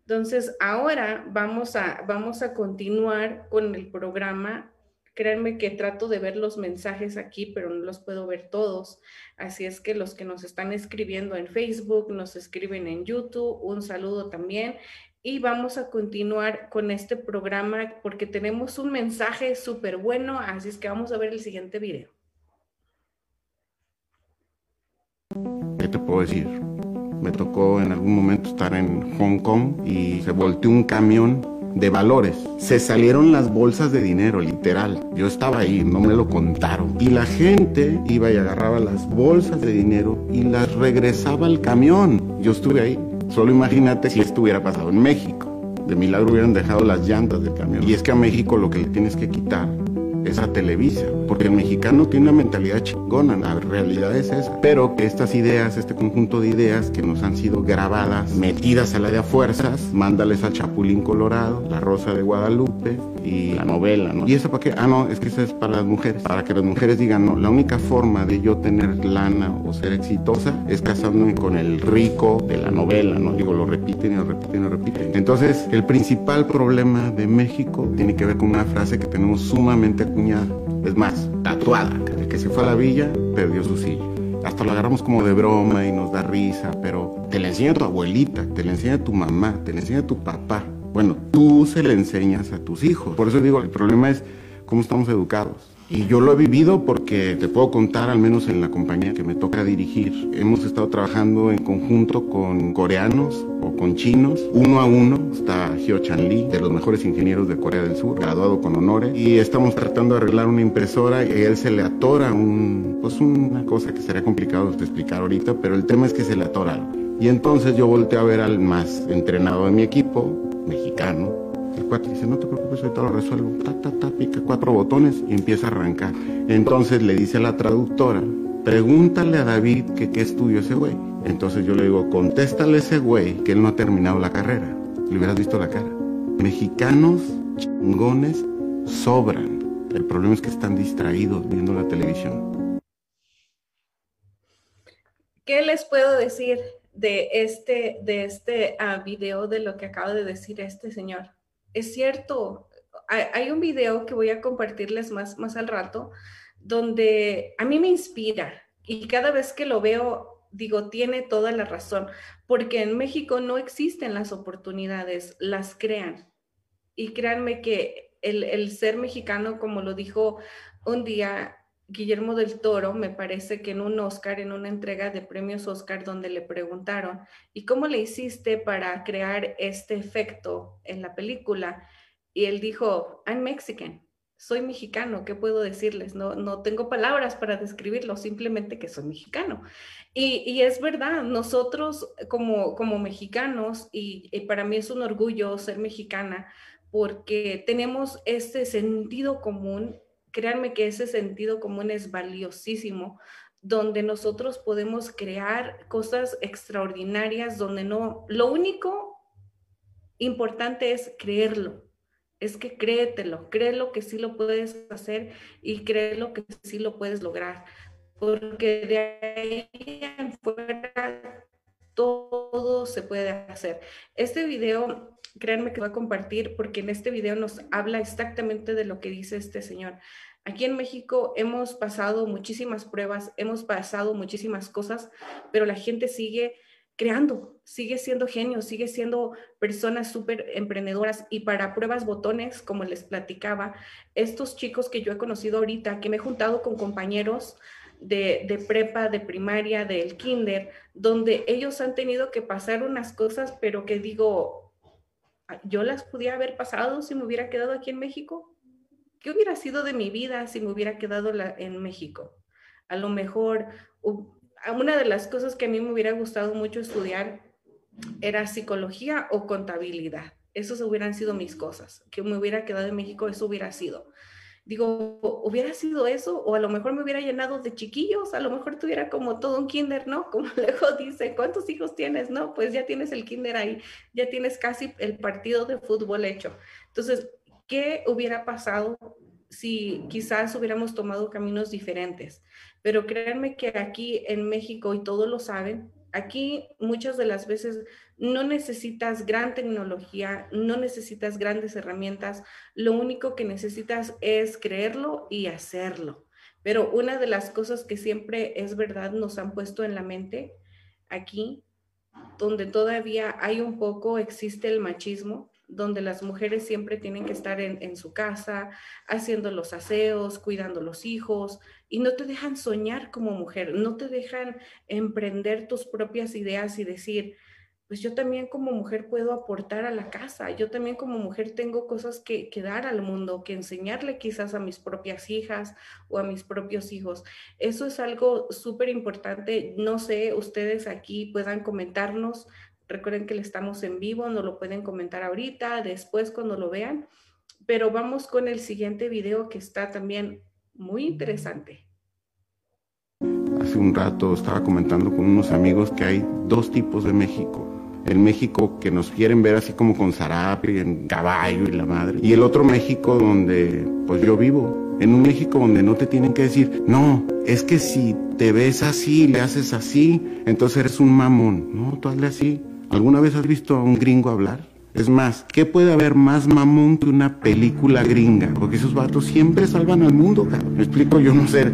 Entonces, ahora vamos a, vamos a continuar con el programa. Créanme que trato de ver los mensajes aquí, pero no los puedo ver todos. Así es que los que nos están escribiendo en Facebook, nos escriben en YouTube, un saludo también. Y vamos a continuar con este programa porque tenemos un mensaje súper bueno. Así es que vamos a ver el siguiente video. ¿Qué te puedo decir? Me tocó en algún momento estar en Hong Kong y se volteó un camión de valores. Se salieron las bolsas de dinero, literal. Yo estaba ahí, no me lo contaron. Y la gente iba y agarraba las bolsas de dinero y las regresaba al camión. Yo estuve ahí. Solo imagínate si esto hubiera pasado en México. De milagro hubieran dejado las llantas del camión. Y es que a México lo que le tienes que quitar esa Televisa, porque el mexicano tiene una mentalidad chingona, la realidad es esa, pero que estas ideas, este conjunto de ideas que nos han sido grabadas, metidas a la de a fuerzas, mándales a Chapulín Colorado, La Rosa de Guadalupe y la novela, ¿no? ¿Y eso para qué? Ah, no, es que eso es para las mujeres, para que las mujeres digan, no, la única forma de yo tener lana o ser exitosa es casándome con el rico de la novela, ¿no? Digo, lo repiten y lo repiten y lo repiten. Entonces, el principal problema de México tiene que ver con una frase que tenemos sumamente es más, tatuada. El que se fue a la villa perdió su silla. Hasta lo agarramos como de broma y nos da risa, pero te la enseña tu abuelita, te la enseña tu mamá, te la enseña tu papá. Bueno, tú se le enseñas a tus hijos. Por eso digo, el problema es cómo estamos educados. Y yo lo he vivido porque te puedo contar, al menos en la compañía que me toca dirigir, hemos estado trabajando en conjunto con coreanos o con chinos, uno a uno. Está Hyo Chan Lee, de los mejores ingenieros de Corea del Sur, graduado con honores, y estamos tratando de arreglar una impresora y a él se le atora un, pues una cosa que sería complicado de explicar ahorita, pero el tema es que se le atora. Y entonces yo volteé a ver al más entrenado de mi equipo, mexicano, el cuate dice, no te preocupes, ahorita lo resuelvo. Ta, ta, ta, pica cuatro botones y empieza a arrancar. Entonces le dice a la traductora, pregúntale a David que qué estudió ese güey. Entonces yo le digo, contéstale a ese güey que él no ha terminado la carrera. Le hubieras visto la cara. Mexicanos chingones sobran. El problema es que están distraídos viendo la televisión. ¿Qué les puedo decir de este, de este uh, video de lo que acaba de decir este señor? Es cierto, hay, un video que voy a compartirles más, más al rato, donde a mí me inspira y cada vez que lo veo, digo, tiene toda la razón, porque en México no existen las oportunidades, las crean. Y créanme que el, el ser mexicano, como lo dijo un día Guillermo del Toro, me parece que en un Oscar, en una entrega de premios Oscar, donde le preguntaron, ¿y cómo le hiciste para crear este efecto en la película? Y él dijo, I'm Mexican, soy mexicano, ¿qué puedo decirles? No, no tengo palabras para describirlo, simplemente que soy mexicano. Y, y es verdad, nosotros como, como mexicanos, y, y para mí es un orgullo ser mexicana, porque tenemos este sentido común créanme que ese sentido común es valiosísimo, donde nosotros podemos crear cosas extraordinarias, donde no, lo único importante es creerlo, es que créetelo, créelo que sí lo puedes hacer y créelo que sí lo puedes lograr, porque de ahí en fuera todo se puede hacer. Este video créanme que voy a compartir porque en este video nos habla exactamente de lo que dice este señor. Aquí en México hemos pasado muchísimas pruebas, hemos pasado muchísimas cosas, pero la gente sigue creando, sigue siendo genio, sigue siendo personas súper emprendedoras y para pruebas botones, como les platicaba, estos chicos que yo he conocido ahorita, que me he juntado con compañeros de, de prepa, de primaria, del kinder, donde ellos han tenido que pasar unas cosas, pero que digo, yo las pudiera haber pasado si me hubiera quedado aquí en México. ¿Qué hubiera sido de mi vida si me hubiera quedado en México? A lo mejor una de las cosas que a mí me hubiera gustado mucho estudiar era psicología o contabilidad. Esas hubieran sido mis cosas. Que me hubiera quedado en México, eso hubiera sido. Digo, hubiera sido eso, o a lo mejor me hubiera llenado de chiquillos, a lo mejor tuviera como todo un kinder, ¿no? Como luego dice, ¿cuántos hijos tienes? No, pues ya tienes el kinder ahí, ya tienes casi el partido de fútbol hecho. Entonces, ¿qué hubiera pasado si quizás hubiéramos tomado caminos diferentes? Pero créanme que aquí en México, y todos lo saben, aquí muchas de las veces no necesitas gran tecnología, no necesitas grandes herramientas, lo único que necesitas es creerlo y hacerlo. Pero una de las cosas que siempre es verdad nos han puesto en la mente aquí, donde todavía hay un poco, existe el machismo, donde las mujeres siempre tienen que estar en, su casa, haciendo los aseos, cuidando los hijos, y no te dejan soñar como mujer, no te dejan emprender tus propias ideas y decir, pues yo también como mujer puedo aportar a la casa, yo también como mujer tengo cosas que, que dar al mundo, que enseñarle quizás a mis propias hijas o a mis propios hijos. Eso es algo súper importante. No sé, ustedes aquí puedan comentarnos. Recuerden que le estamos en vivo, no lo pueden comentar ahorita, después cuando lo vean. Pero vamos con el siguiente video que está también muy interesante. Hace un rato estaba comentando con unos amigos que hay dos tipos de México el México que nos quieren ver así como con zarape, en caballo y la madre. Y el otro México donde pues yo vivo. En un México donde no te tienen que decir, no, es que si te ves así, le haces así, entonces eres un mamón. No, tú hazle así. ¿Alguna vez has visto a un gringo hablar? Es más, ¿qué puede haber más mamón que una película gringa? Porque esos vatos siempre salvan al mundo, cabrón. Me explico, yo no sé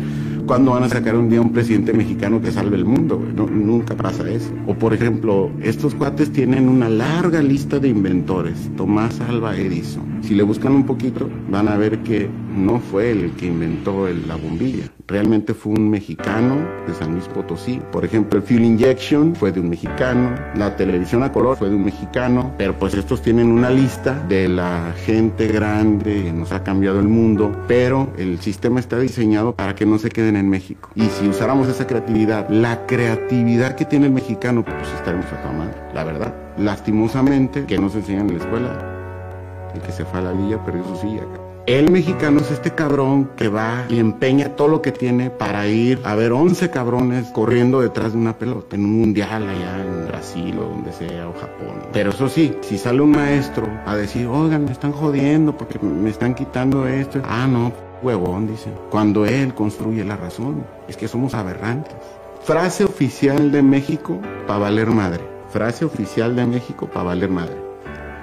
¿Cuándo van a sacar un día un presidente mexicano que salve el mundo? nunca pasa eso. O por ejemplo, estos cuates tienen una larga lista de inventores. Tomás Alba Edison. Si le buscan un poquito, van a ver que no fue el que inventó la bombilla. Realmente fue un mexicano de San Luis Potosí. Por ejemplo, el Fuel Injection fue de un mexicano. La televisión a color fue de un mexicano. Pero pues estos tienen una lista de la gente grande que nos ha cambiado el mundo. Pero el sistema está diseñado para que no se queden en México. Y si usáramos esa creatividad, la creatividad que tiene el mexicano, pues estaremos a tomar, la verdad. Lastimosamente, que no se enseñan en la escuela. El que se fue a la villa perdió su silla. El mexicano es este cabrón que va y empeña todo lo que tiene para ir a ver 11 cabrones corriendo detrás de una pelota en un mundial allá en Brasil o donde sea o Japón. Pero eso sí, si sale un maestro a decir, oigan, me están jodiendo porque me están quitando esto. Ah, no, huevón, dice. Cuando él construye la razón, es que somos aberrantes. Frase oficial de México para valer madre. Frase oficial de México para valer madre.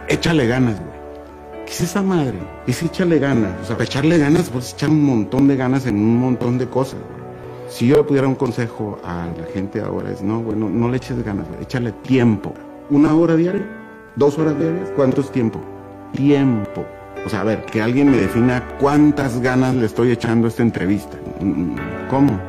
Échale ganas, güey. ¿Qué es esa madre? Es échale ganas. O sea, para echarle ganas, pues echar un montón de ganas en un montón de cosas. Si yo le pudiera un consejo a la gente ahora es, no, bueno, no le eches ganas, échale tiempo. ¿Una hora diaria? ¿Dos horas diarias? ¿Cuánto es tiempo? Tiempo. O sea, a ver, que alguien me defina cuántas ganas le estoy echando a esta entrevista. ¿Cómo?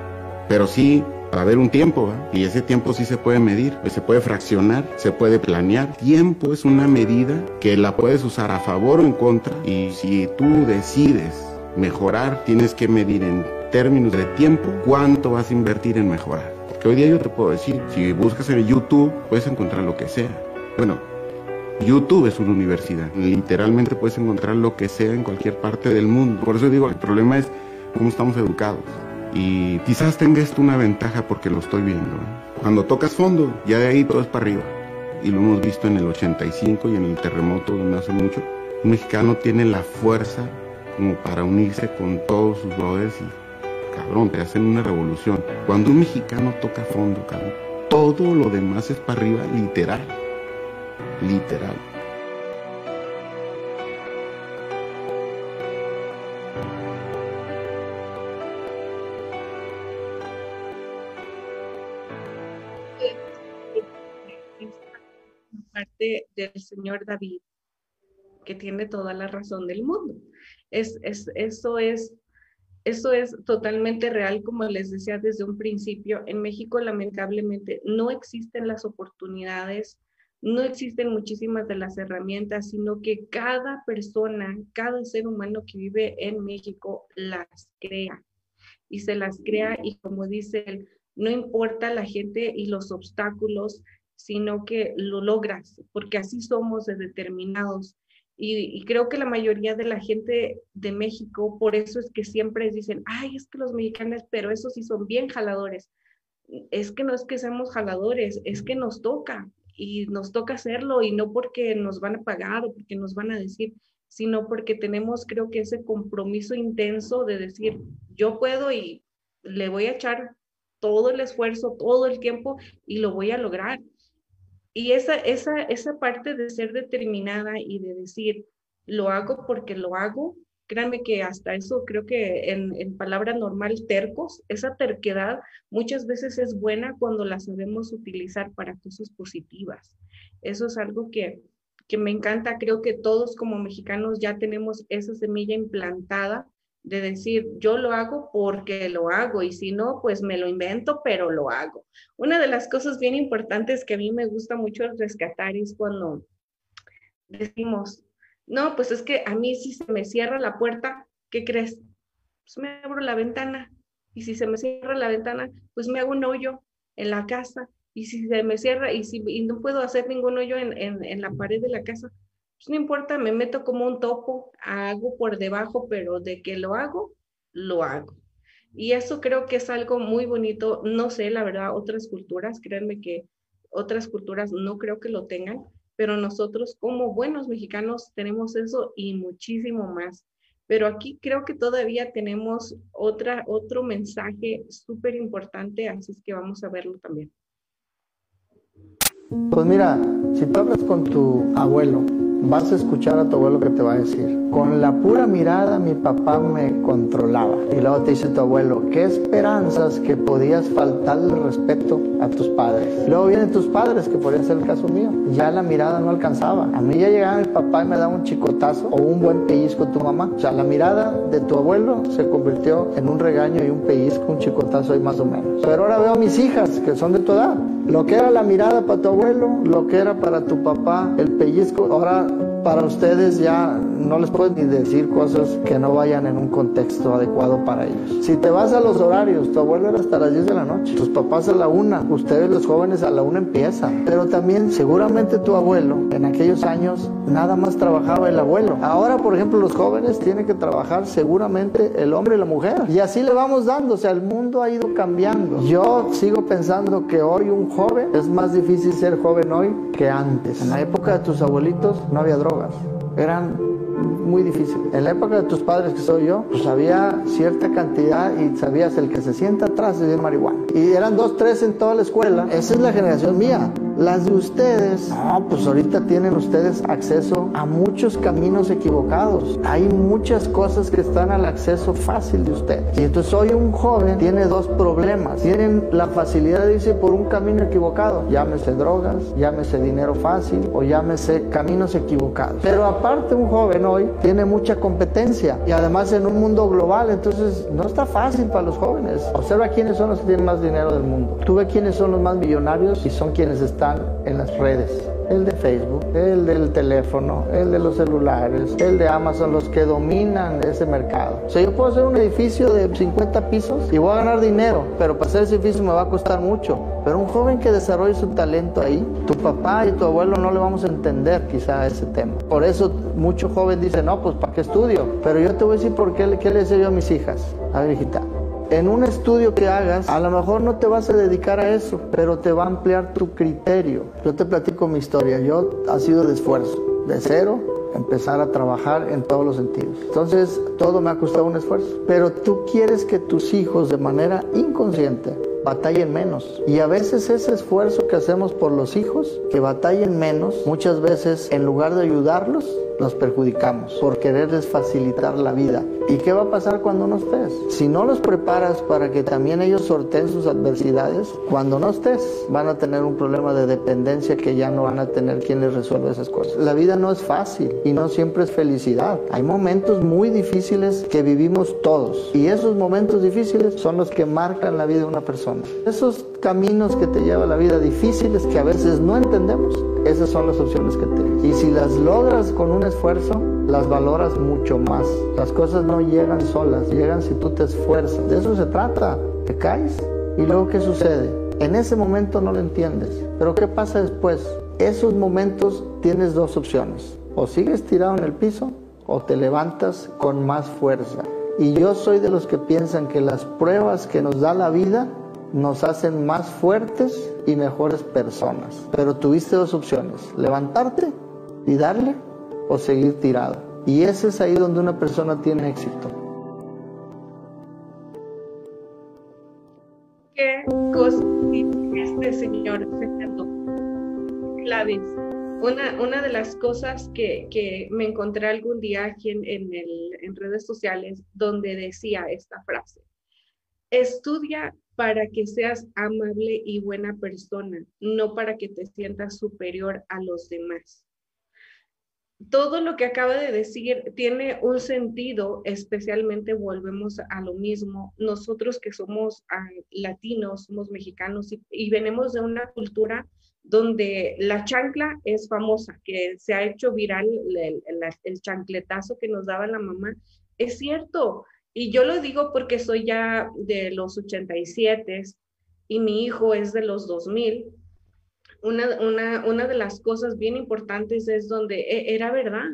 Pero sí, para ver un tiempo, y ese tiempo sí se puede medir, pues se puede fraccionar, se puede planear. Tiempo es una medida que la puedes usar a favor o en contra, y si tú decides mejorar, tienes que medir en términos de tiempo cuánto vas a invertir en mejorar. Porque hoy día yo te puedo decir, si buscas en YouTube, puedes encontrar lo que sea. Bueno, YouTube es una universidad. Literalmente puedes encontrar lo que sea en cualquier parte del mundo. Por eso digo, el problema es cómo estamos educados. Y quizás tenga esto una ventaja porque lo estoy viendo. ¿eh? Cuando tocas fondo, ya de ahí todo es para arriba. Y lo hemos visto en el 85 y en el terremoto de hace mucho. Un mexicano tiene la fuerza como para unirse con todos sus brothers y, cabrón, te hacen una revolución. Cuando un mexicano toca fondo, cabrón, todo lo demás es para arriba, literal literal. parte del señor David, que tiene toda la razón del mundo. Es, es, eso, es, eso es totalmente real, como les decía desde un principio. En México, lamentablemente, no existen las oportunidades no existen muchísimas de las herramientas, sino que cada persona, cada ser humano que vive en México las crea y se las crea y como dice él, no importa la gente y los obstáculos, sino que lo logras, porque así somos de determinados. Y, creo que la mayoría de la gente de México, por eso es que siempre dicen, ay, es que los mexicanos, pero esos sí son bien jaladores. Es que no es que seamos jaladores, es que nos toca y nos toca hacerlo y no porque nos van a pagar o porque nos van a decir, sino porque tenemos, creo que ese compromiso intenso de decir, yo puedo y le voy a echar todo el esfuerzo, todo el tiempo y lo voy a lograr. Y esa, esa, esa parte de ser determinada y de decir, lo hago porque lo hago, créanme que hasta eso creo que en, en palabra normal, tercos, esa terquedad muchas veces es buena cuando la sabemos utilizar para cosas positivas. Eso es algo que, que me encanta. Creo que todos como mexicanos ya tenemos esa semilla implantada de decir, yo lo hago porque lo hago y si no, pues me lo invento, pero lo hago. Una de las cosas bien importantes que a mí me gusta mucho rescatar es cuando decimos, no, pues es que a mí si se me cierra la puerta, ¿qué crees? Pues me abro la ventana y si se me cierra la ventana, pues me hago un hoyo en la casa y si se me cierra y si no puedo hacer ningún hoyo en, en la pared de la casa, pues no importa, me meto como un topo, hago por debajo, pero de que lo hago, lo hago. Y eso creo que es algo muy bonito. No sé, la verdad, otras culturas, créanme que otras culturas no creo que lo tengan, pero nosotros como buenos mexicanos tenemos eso y muchísimo más. Pero aquí creo que todavía tenemos otra, otro mensaje súper importante, así es que vamos a verlo también. Pues mira, si tú hablas con tu abuelo, vas a escuchar a tu abuelo que te va a decir. Con la pura mirada mi papá me controlaba. Y luego te dice tu abuelo, qué esperanzas que podías faltarle respeto a tus padres. Luego vienen tus padres, que podría ser el caso mío. Ya la mirada no alcanzaba. A mí ya llegaba mi papá y me daba un chicotazo o un buen pellizco tu mamá. O sea, la mirada de tu abuelo se convirtió en un regaño y un pellizco, un chicotazo ahí más o menos. Pero ahora veo a mis hijas, que son de tu edad. Lo que era la mirada para tu abuelo, lo que era para tu papá el pellizco, ahora para ustedes ya no les puedo ni decir cosas que no vayan en un contexto adecuado para ellos. Si te vas a los horarios, tu abuelo era hasta las 10 de la noche, tus papás a la una, ustedes los jóvenes a la una empiezan. Pero también seguramente tu abuelo en aquellos años nada más trabajaba el abuelo. Ahora, por ejemplo, los jóvenes tienen que trabajar seguramente el hombre y la mujer. Y así le vamos dando, o sea, el mundo ha ido cambiando. Yo sigo pensando que hoy un joven es más difícil ser joven hoy que antes. En la época de tus abuelitos no había drogas. Eran muy difícil. En la época de tus padres, que soy yo, pues había cierta cantidad y sabías el que se sienta atrás de marihuana. Y eran dos, tres en toda la escuela. Esa es la generación mía. Las de ustedes, no, pues ahorita tienen ustedes acceso a muchos caminos equivocados. Hay muchas cosas que están al acceso fácil de ustedes. Y entonces hoy un joven tiene dos problemas. Tienen la facilidad de irse por un camino equivocado. Llámese drogas, llámese dinero fácil o llámese caminos equivocados. Pero aparte un joven hoy tiene mucha competencia y además en un mundo global, entonces no está fácil para los jóvenes. Observa quiénes son los que tienen más dinero del mundo. Tú ve quiénes son los más millonarios y son quienes están en las redes. El de Facebook, el del teléfono, el de los celulares, el de Amazon, los que dominan ese mercado. O sea, yo puedo hacer un edificio de 50 pisos y voy a ganar dinero, pero para hacer ese edificio me va a costar mucho. Pero un joven que desarrolle su talento ahí, tu papá y tu abuelo no le vamos a entender quizá ese tema. Por eso muchos jóvenes dicen, no, pues ¿para qué estudio? Pero yo te voy a decir por qué, qué le decía yo a mis hijas. A ver, hijita, en un estudio que hagas, a lo mejor no te vas a dedicar a eso, pero te va a ampliar tu criterio. Yo te platico mi historia. Yo ha sido de esfuerzo, de cero, empezar a trabajar en todos los sentidos. Entonces, todo me ha costado un esfuerzo. Pero tú quieres que tus hijos, de manera inconsciente, batallen menos. Y a veces ese esfuerzo que hacemos por los hijos, que batallen menos, muchas veces en lugar de ayudarlos, los perjudicamos por quererles facilitar la vida. ¿Y qué va a pasar cuando no estés? Si no los preparas para que también ellos sorteen sus adversidades, cuando no estés van a tener un problema de dependencia que ya no van a tener quien les resuelva esas cosas. La vida no es fácil y no siempre es felicidad. Hay momentos muy difíciles que vivimos todos y esos momentos difíciles son los que marcan la vida de una persona. Esos caminos que te lleva la vida difíciles que a veces no entendemos, esas son las opciones que tienes. Y si las logras con un esfuerzo, las valoras mucho más. Las cosas no llegan solas, llegan si tú te esfuerzas. De eso se trata. Te caes, ¿Y luego qué sucede? En ese momento no lo entiendes. Pero ¿qué pasa después? Esos momentos tienes dos opciones. O sigues tirado en el piso o te levantas con más fuerza. Y yo soy de los que piensan que las pruebas que nos da la vida nos hacen más fuertes y mejores personas. Pero tuviste dos opciones, levantarte y darle o seguir tirado. Y ese es ahí donde una persona tiene éxito. ¿Qué cosa este señor Fernando Claves? Una, una de las cosas que, que me encontré algún día aquí en, en, el, en redes sociales donde decía esta frase, estudia para que seas amable y buena persona, no para que te sientas superior a los demás. Todo lo que acaba de decir tiene un sentido, especialmente volvemos a lo mismo. Nosotros que somos ah, latinos, somos mexicanos y, venimos de una cultura donde la chancla es famosa, que se ha hecho viral el, el, el, chancletazo que nos daba la mamá. Es cierto, y yo lo digo porque soy ya de los 87 y mi hijo es de los 2000. Una, una, una de las cosas bien importantes es donde e, era verdad.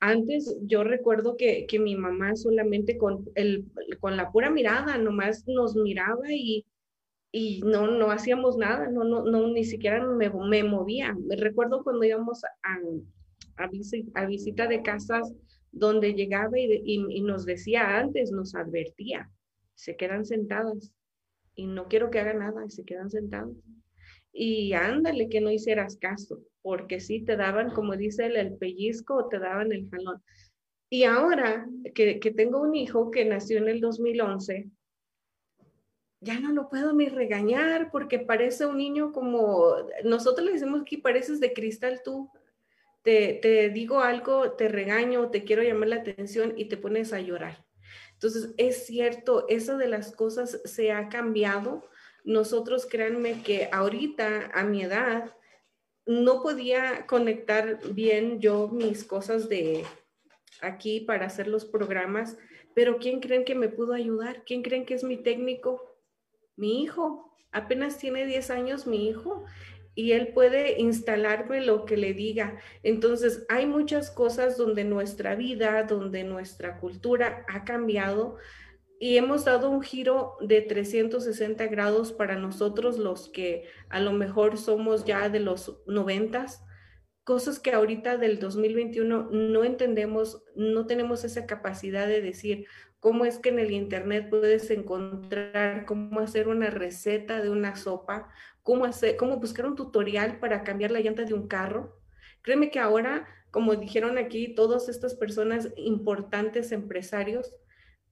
Antes yo recuerdo que, que mi mamá solamente con, el, con la pura mirada nomás nos miraba y, y no, no hacíamos nada, no, no, no ni siquiera me, me movía. Me recuerdo cuando íbamos a, a, a visita de casas donde llegaba y, y, nos decía antes, nos advertía, se quedan sentadas y no quiero que haga nada se quedan sentados. Y ándale que no hicieras caso, porque sí te daban, como dice él, el pellizco o te daban el jalón. Y ahora que, que tengo un hijo que nació en el 2011, ya no lo puedo ni regañar porque parece un niño como, nosotros le decimos que pareces de cristal tú, te, te, digo algo, te regaño, te quiero llamar la atención y te pones a llorar. Entonces, es cierto, eso de las cosas se ha cambiado. Nosotros, créanme que ahorita, a mi edad, no podía conectar bien yo mis cosas de aquí para hacer los programas, pero ¿quién creen que me pudo ayudar? ¿Quién creen que es mi técnico? Mi hijo. Apenas tiene 10 años mi hijo y él puede instalarme lo que le diga. Entonces, hay muchas cosas donde nuestra vida, donde nuestra cultura ha cambiado y hemos dado un giro de 360 grados para nosotros los que a lo mejor somos ya de los noventas, cosas que ahorita del 2021 no entendemos, no tenemos esa capacidad de decir, cómo es que en el Internet puedes encontrar cómo hacer una receta de una sopa, cómo, hacer, cómo buscar un tutorial para cambiar la llanta de un carro. Créeme que ahora, como dijeron aquí todas estas personas importantes, empresarios,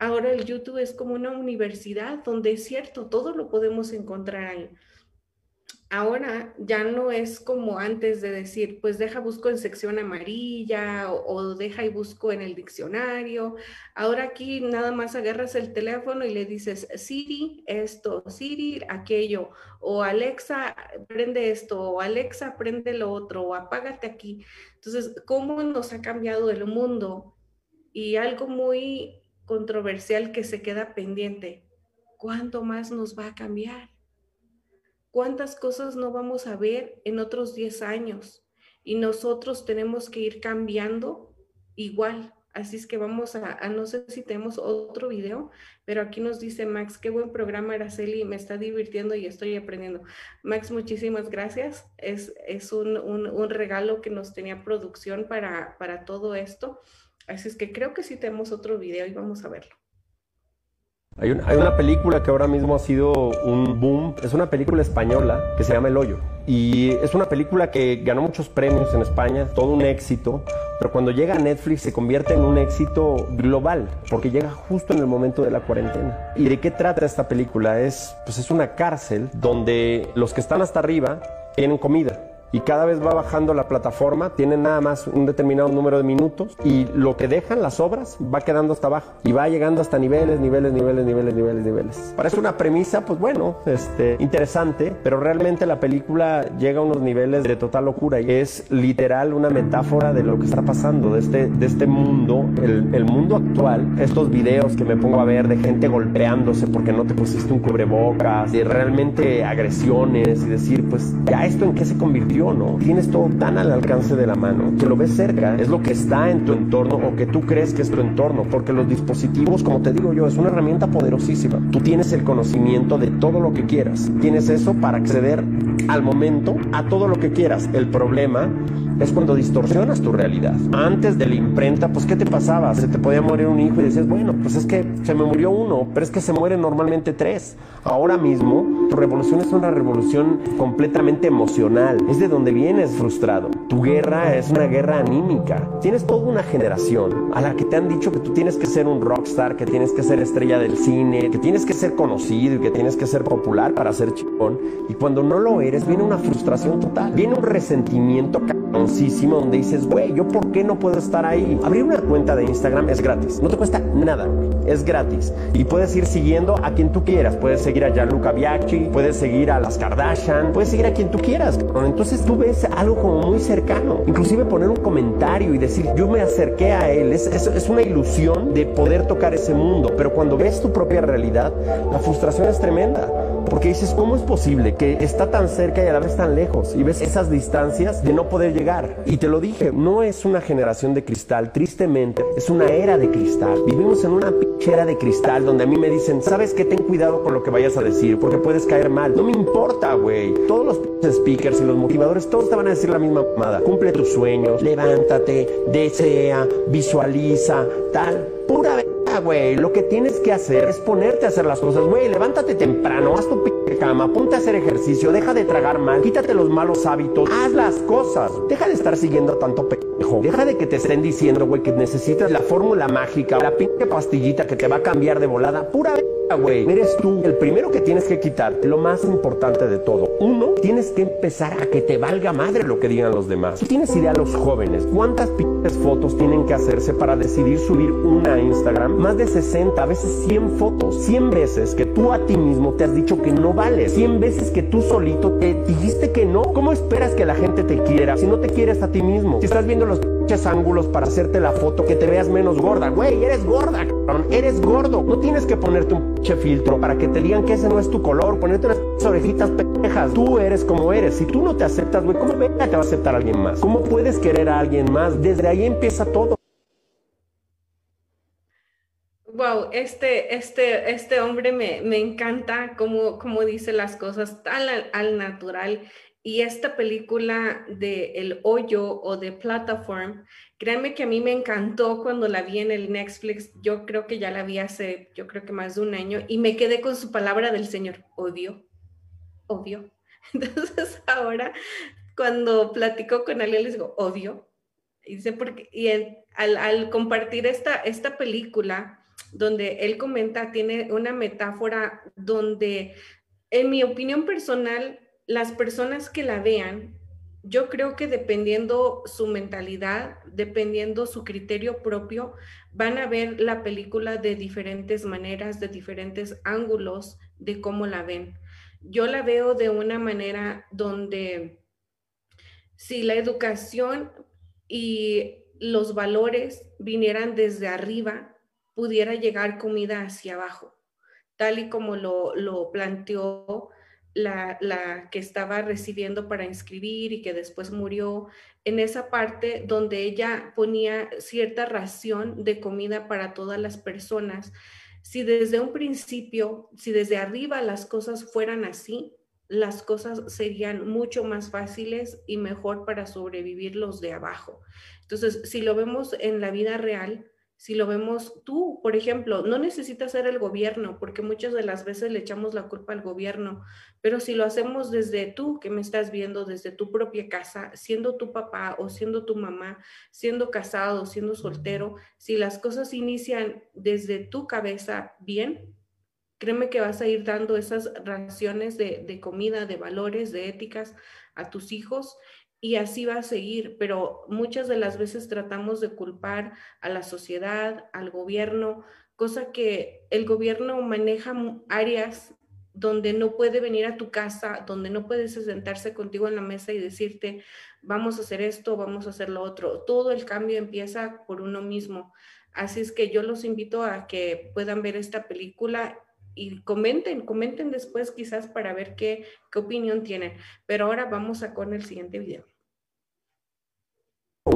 ahora el YouTube es como una universidad donde es cierto, todo lo podemos encontrar ahí ahora ya no es como antes de decir, pues deja busco en sección amarilla o, o, deja y busco en el diccionario. Ahora aquí nada más agarras el teléfono y le dices, Siri, esto, Siri, aquello, o Alexa, prende esto, o Alexa, prende lo otro, o apágate aquí. Entonces, ¿cómo nos ha cambiado el mundo? Y algo muy controversial que se queda pendiente, ¿cuánto más nos va a cambiar? ¿Cuántas cosas no vamos a ver en otros 10 años? Y nosotros tenemos que ir cambiando igual. Así es que vamos a, a, no sé si tenemos otro video, pero aquí nos dice Max, qué buen programa Araceli, me está divirtiendo y estoy aprendiendo. Max, muchísimas gracias. Es, es un, un, un regalo que nos tenía producción para, para todo esto. Así es que creo que sí tenemos otro video y vamos a verlo. Hay, un, hay, una película que ahora mismo ha sido un boom, es una película española que se llama El Hoyo. Y es una película que ganó muchos premios en España, todo un éxito, pero cuando llega a Netflix se convierte en un éxito global, porque llega justo en el momento de la cuarentena. ¿Y de qué trata esta película? Es, pues es una cárcel donde los que están hasta arriba tienen comida y cada vez va bajando la plataforma, tienen nada más un determinado número de minutos y lo que dejan, las obras, va quedando hasta abajo y va llegando hasta niveles, niveles, niveles, niveles, niveles, niveles. Parece una premisa, pues bueno, este, interesante, pero realmente la película llega a unos niveles de total locura y es literal una metáfora de lo que está pasando, de este, de este mundo, el, el mundo actual, estos videos que me pongo a ver de gente golpeándose porque no te pusiste un cubrebocas, de realmente agresiones y decir, pues ya esto en qué se convirtió, ¿no? Tienes todo tan al alcance de la mano, que lo ves cerca, es lo que está en tu entorno o que tú crees que es tu entorno, porque los dispositivos, como te digo yo, es una herramienta poderosísima. Tú tienes el conocimiento de todo lo que quieras, tienes eso para acceder al momento a todo lo que quieras. El problema es cuando distorsionas tu realidad. Antes de la imprenta, pues ¿qué te pasaba? Se te podía morir un hijo y decías, bueno, pues es que se me murió uno, pero es que se mueren normalmente tres. Ahora mismo, tu revolución es una revolución completamente emocional. Es de donde vienes frustrado. Tu guerra es una guerra anímica. Tienes toda una generación a la que te han dicho que tú tienes que ser un rockstar, que tienes que ser estrella del cine, que tienes que ser conocido y que tienes que ser popular para ser chingón. Y cuando no lo eres, viene una frustración total. Viene un resentimiento donde dices, güey, ¿yo por qué no puedo estar ahí? Abrir una cuenta de Instagram es gratis, no te cuesta nada, es gratis. Y puedes ir siguiendo a quien tú quieras. Puedes seguir a Gianluca Puedes seguir a las Kardashian, puedes seguir a quien tú quieras. Entonces tú ves algo como muy cercano. Inclusive poner un comentario y decir, yo me acerqué a él. Es, es una ilusión de poder tocar ese mundo. Pero cuando ves tu propia realidad, la frustración es tremenda. Porque dices, ¿cómo es posible que está tan cerca y a la vez tan lejos? Y ves esas distancias de no poder llegar. Y te lo dije, no es una generación de cristal, tristemente, es una era de cristal. Vivimos en una pinchera de cristal donde a mí me dicen, ¿sabes qué? Ten cuidado con lo que vayas a decir porque puedes caer mal. No me importa, güey. Todos los speakers y los motivadores, todos te van a decir la misma mamada. Cumple tus sueños, levántate, desea, visualiza, tal. Pura güey. Lo que tienes que hacer es ponerte a hacer las cosas, güey. Levántate temprano, haz tu p cama, ponte a hacer ejercicio, deja de tragar mal, quítate los malos hábitos, haz las cosas. Deja de estar siguiendo tanto Deja de que te estén diciendo, güey, que necesitas la fórmula mágica, la pinche pastillita que te va a cambiar de volada. Pura güey. Eres tú el primero que tienes que quitar. Lo más importante de todo. Uno, tienes que empezar a que te valga madre lo que digan los demás. Tienes idea los jóvenes. ¿Cuántas pinches fotos tienen que hacerse para decidir subir una a Instagram? Más de 60, a veces 100 fotos. 100 veces que tú a ti mismo te has dicho que no vales. 100 veces que tú solito te dijiste que no. ¿Cómo esperas que la gente te quiera si no te quieres a ti mismo? Si estás viendo los pinches ángulos para hacerte la foto que te veas menos gorda. Güey, eres gorda, cabrón. Eres gordo. No tienes que ponerte un pinche filtro para que te digan que ese no es tu color. Ponerte unas orejitas pendejas. Tú eres como eres. Si tú no te aceptas, güey, ¿cómo venga te va a aceptar alguien más? ¿Cómo puedes querer a alguien más? Desde ahí empieza todo. Wow, este, este, este hombre me, me encanta cómo, cómo dice las cosas tan al, al natural y esta película de El Hoyo o de Platform, créanme que a mí me encantó cuando la vi en el Netflix. Yo creo que ya la vi hace, yo creo que más de un año y me quedé con su palabra del Señor, odio, odio. Entonces ahora cuando platico con alguien les digo, odio. Y, dice, porque, y al, al compartir esta, esta película, donde él comenta, tiene una metáfora donde, en mi opinión personal, las personas que la vean, yo creo que dependiendo su mentalidad, dependiendo su criterio propio, van a ver la película de diferentes maneras, de diferentes ángulos de cómo la ven. Yo la veo de una manera donde si la educación y los valores vinieran desde arriba, pudiera llegar comida hacia abajo, tal y como lo, lo planteó la, que estaba recibiendo para inscribir y que después murió, en esa parte donde ella ponía cierta ración de comida para todas las personas. Si desde un principio, si desde arriba las cosas fueran así, las cosas serían mucho más fáciles y mejor para sobrevivir los de abajo. Entonces, si lo vemos en la vida real, si lo vemos tú, por ejemplo, no necesitas ser el gobierno, porque muchas de las veces le echamos la culpa al gobierno, pero si lo hacemos desde tú, que me estás viendo, desde tu propia casa, siendo tu papá o siendo tu mamá, siendo casado, siendo soltero, si las cosas inician desde tu cabeza bien, créeme que vas a ir dando esas raciones de, de comida, de valores, de éticas a tus hijos y así va a seguir, pero muchas de las veces tratamos de culpar a la sociedad, al gobierno, cosa que el gobierno maneja áreas donde no puede venir a tu casa, donde no puedes sentarse contigo en la mesa y decirte, vamos a hacer esto, vamos a hacer lo otro. Todo el cambio empieza por uno mismo. Así es que yo los invito a que puedan ver esta película y comenten, comenten después quizás para ver qué, qué opinión tienen. Pero ahora vamos a con el siguiente video.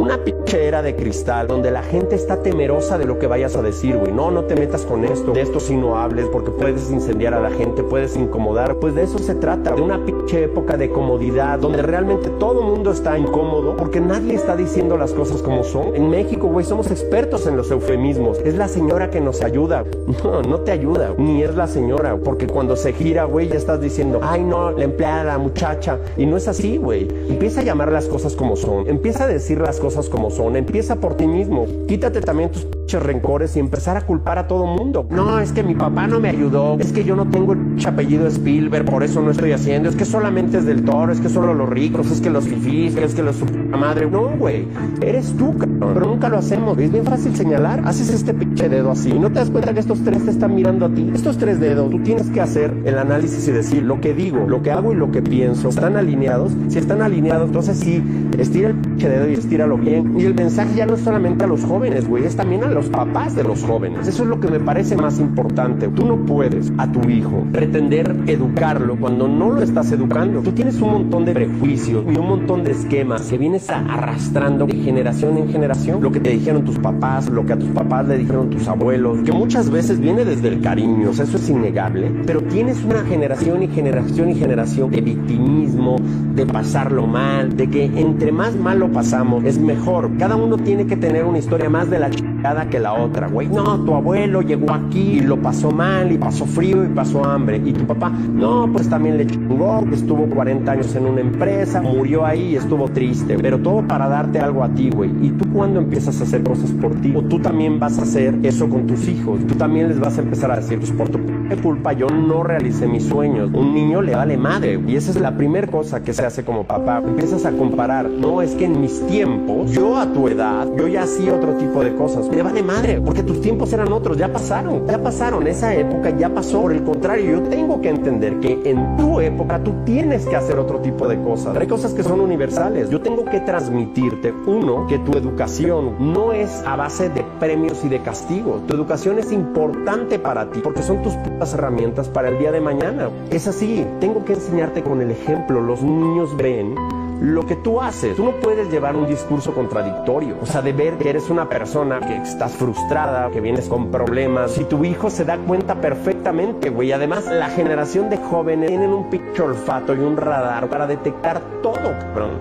Una pichera de cristal donde la gente está temerosa de lo que vayas a decir, güey. No, no te metas con esto. De esto sí no hables porque puedes incendiar a la gente, puedes incomodar. Pues de eso se trata. De una pinche época de comodidad donde realmente todo el mundo está incómodo porque nadie está diciendo las cosas como son. En México, güey, somos expertos en los eufemismos. Es la señora que nos ayuda. No, no te ayuda. Ni es la señora. Porque cuando se gira, güey, ya estás diciendo, ay, no, la empleada, la muchacha. Y no es así, güey. Empieza a llamar las cosas como son. Empieza a decir las cosas como son. Empieza por ti mismo. Quítate también tus rencores y empezar a culpar a todo mundo. No, es que mi papá no me ayudó. Es que yo no tengo el apellido Spielberg, por eso no estoy haciendo. Es que solamente es del toro, es que solo los ricos, es que los fifís, es que los madre. No, güey. Eres tú, cabrón. Pero nunca lo hacemos. Es bien fácil señalar. Haces este pinche dedo así. Y no te das cuenta que estos tres te están mirando a ti. Estos tres dedos, tú tienes que hacer el análisis y decir lo que digo, lo que hago y lo que pienso. ¿Están alineados? Si están alineados, entonces sí, estira el pinche dedo y estíralo bien. Y el mensaje ya no es solamente a los jóvenes, güey, es también a los papás de los jóvenes. Eso es lo que me parece más importante. Tú no puedes a tu hijo pretender educarlo cuando no lo estás educando. Tú tienes un montón de prejuicios y un montón de esquemas que vienes arrastrando de generación en generación. Lo que te dijeron tus papás, lo que a tus papás le dijeron tus abuelos, que muchas veces viene desde el cariño, eso es innegable. Pero tienes una generación y generación y generación de victimismo, de pasarlo mal, de que entre más mal lo pasamos es mejor. Cada uno tiene que tener una historia más de la chingada que la otra, güey. No, tu abuelo llegó aquí y lo pasó mal y pasó frío y pasó hambre. Y tu papá, no, pues también le chingó, estuvo 40 años en una empresa, murió ahí y estuvo triste. Pero todo para darte algo a ti, güey. Y tú cuando empiezas a hacer cosas por ti, o tú también vas a hacer eso con tus hijos, tú también les vas a empezar a decir, pues por tu culpa yo no realicé mis sueños. Un niño le vale madre. Y esa es la primera cosa que se hace como papá. Empiezas a comparar. No, es que en mis tiempos, yo a tu edad, yo ya hacía otro tipo de cosas. Me vale madre, porque tus tiempos eran otros, ya pasaron, ya pasaron. Esa época ya pasó. Por el contrario, yo tengo que entender que en tu época tú tienes que hacer otro tipo de cosas. Hay cosas que son universales. Yo tengo que transmitirte, uno, que tu educación no es a base de premios y de castigos. Tu educación es importante para ti porque son tus herramientas para el día de mañana. Es así, tengo que enseñarte con el ejemplo. Los niños ven lo que tú haces. Tú no puedes llevar un discurso contradictorio. O sea, de ver que eres una persona que estás frustrada, que vienes con problemas. Si tu hijo se da cuenta perfectamente, güey. Además, la generación de jóvenes tienen un pinche olfato y un radar para detectar todo.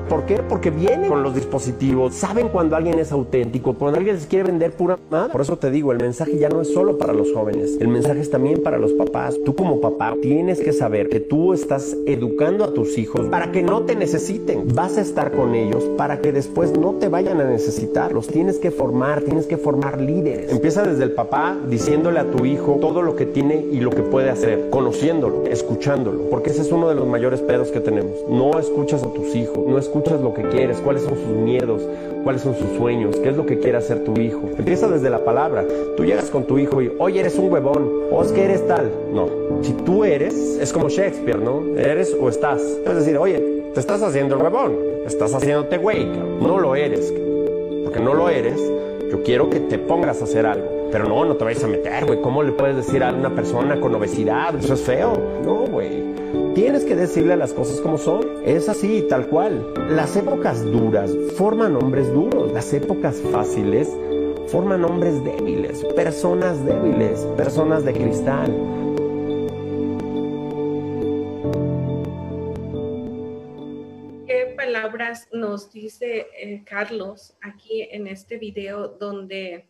¿Por qué? Porque vienen con los dispositivos, saben cuando alguien es auténtico, cuando alguien les quiere vender pura. Por eso te digo, el mensaje ya no es solo para los jóvenes. El mensaje es también para los papás. Tú como papá tienes que saber que tú estás educando a tus hijos para que no te necesiten vas a estar con ellos para que después no te vayan a necesitar. Los tienes que formar, tienes que formar líderes. Empieza desde el papá diciéndole a tu hijo todo lo que tiene y lo que puede hacer, conociéndolo, escuchándolo, porque ese es uno de los mayores pedos que tenemos. No escuchas a tus hijos, no escuchas lo que quieres, cuáles son sus miedos, cuáles son sus sueños, qué es lo que quiere hacer tu hijo. Empieza desde la palabra. Tú llegas con tu hijo y, oye, eres un huevón, o es que eres tal. No, si tú eres, es como Shakespeare, ¿no? Eres o estás. Es decir, oye, te estás haciendo el huevón, estás haciéndote güey, no lo eres, porque no lo eres, yo quiero que te pongas a hacer algo. Pero no, no te vayas a meter, güey. ¿Cómo le puedes decir a una persona con obesidad? Eso es feo. No, güey. Tienes que decirle las cosas como son. Es así, tal cual. Las épocas duras forman hombres duros. Las épocas fáciles forman hombres débiles, personas débiles, personas de cristal. Nos dice eh, Carlos aquí en este video donde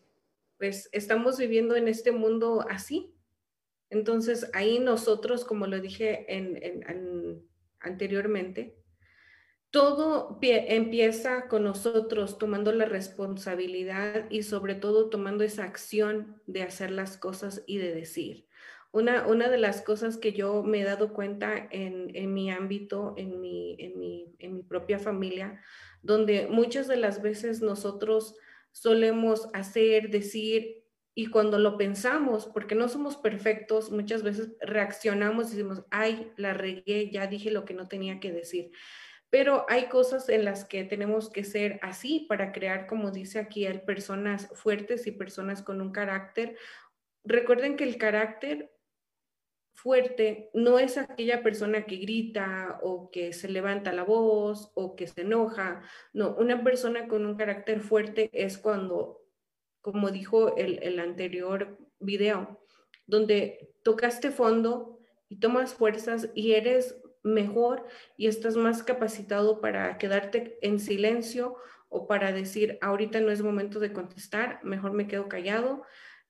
pues estamos viviendo en este mundo así. Entonces ahí nosotros, como lo dije anteriormente, todo empieza con nosotros tomando la responsabilidad y sobre todo tomando esa acción de hacer las cosas y de decir. Una, una de las cosas que yo me he dado cuenta en, en mi ámbito, en mi, en, mi, en mi propia familia, donde muchas de las veces nosotros solemos hacer, decir, y cuando lo pensamos, porque no somos perfectos, muchas veces reaccionamos y decimos, ay, la regué, ya dije lo que no tenía que decir. Pero hay cosas en las que tenemos que ser así para crear, como dice aquí, personas fuertes y personas con un carácter. Recuerden que el carácter fuerte no es aquella persona que grita o que se levanta la voz o que se enoja. No, una persona con un carácter fuerte es cuando, como dijo el, el anterior video, donde tocaste fondo y tomas fuerzas y eres mejor y estás más capacitado para quedarte en silencio o para decir, ahorita no es momento de contestar, mejor me quedo callado,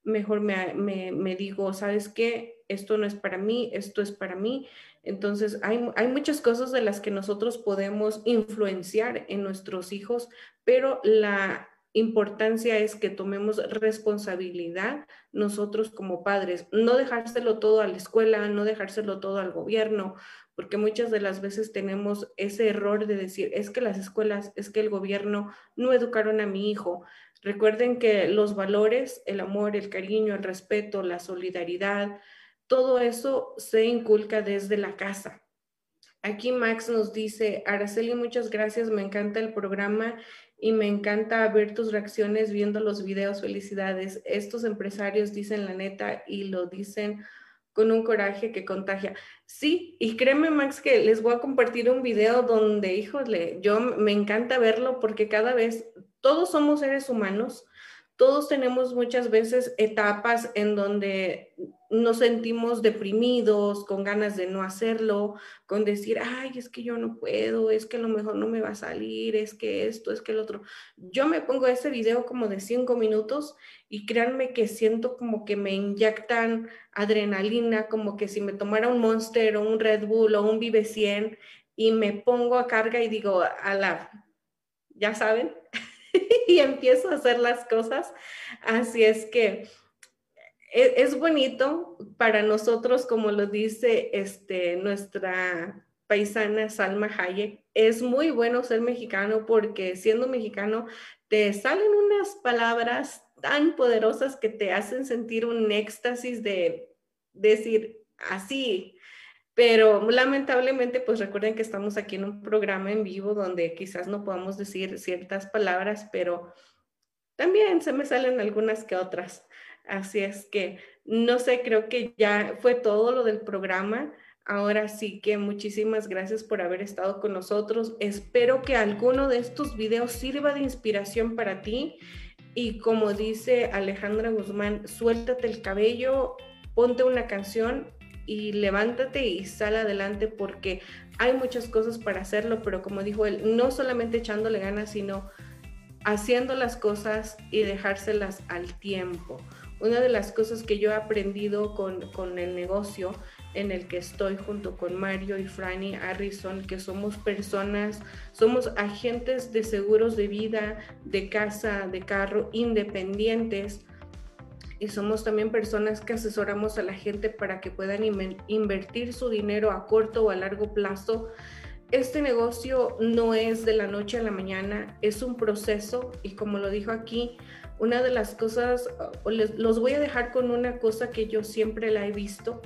mejor me, me, digo, ¿sabes qué? Esto no es para mí, esto es para mí. Entonces, hay, hay muchas cosas de las que nosotros podemos influenciar en nuestros hijos, pero la importancia es que tomemos responsabilidad nosotros como padres, no dejárselo todo a la escuela, no dejárselo todo al gobierno, porque muchas de las veces tenemos ese error de decir, es que las escuelas, es que el gobierno no educaron a mi hijo. Recuerden que los valores, el amor, el cariño, el respeto, la solidaridad, todo eso se inculca desde la casa. Aquí Max nos dice, Araceli, muchas gracias, me encanta el programa y me encanta ver tus reacciones viendo los videos, felicidades. Estos empresarios dicen la neta y lo dicen con un coraje que contagia. Sí, y créeme Max que les voy a compartir un video donde, híjole, yo me encanta verlo porque cada vez todos somos seres humanos, todos tenemos muchas veces etapas en donde nos sentimos deprimidos, con ganas de no hacerlo, con decir, ay, es que yo no puedo, es que lo mejor no me va a salir, es que esto, es que el otro. Yo me pongo ese video como de cinco minutos y créanme que siento como que me inyectan adrenalina, como que si me tomara un Monster o un Red Bull o un Vive 100 y me pongo a carga y digo, a la, ya saben, y empiezo a hacer las cosas. Así es que e, es, bonito para nosotros, como lo dice este, nuestra paisana Salma Hayek, es muy bueno ser mexicano porque siendo mexicano te salen unas palabras tan poderosas que te hacen sentir un éxtasis de decir así, pero lamentablemente, pues recuerden que estamos aquí en un programa en vivo donde quizás no podamos decir ciertas palabras, pero también se me salen algunas que otras. Así es que, no sé, creo que ya fue todo lo del programa. Ahora sí que muchísimas gracias por haber estado con nosotros. Espero que alguno de estos videos sirva de inspiración para ti. Y como dice Alejandra Guzmán, suéltate el cabello, ponte una canción y levántate y sal adelante porque hay muchas cosas para hacerlo, pero como dijo él, no solamente echándole ganas, sino haciendo las cosas y dejárselas al tiempo. Una de las cosas que yo he aprendido con, con el negocio en el que estoy junto con Mario y Franny Harrison, que somos personas, somos agentes de seguros de vida, de casa, de carro, independientes, y somos también personas que asesoramos a la gente para que puedan invertir su dinero a corto o a largo plazo. Este negocio no es de la noche a la mañana, es un proceso y como lo dijo aquí, una de las cosas, los voy a dejar con una cosa que yo siempre la he visto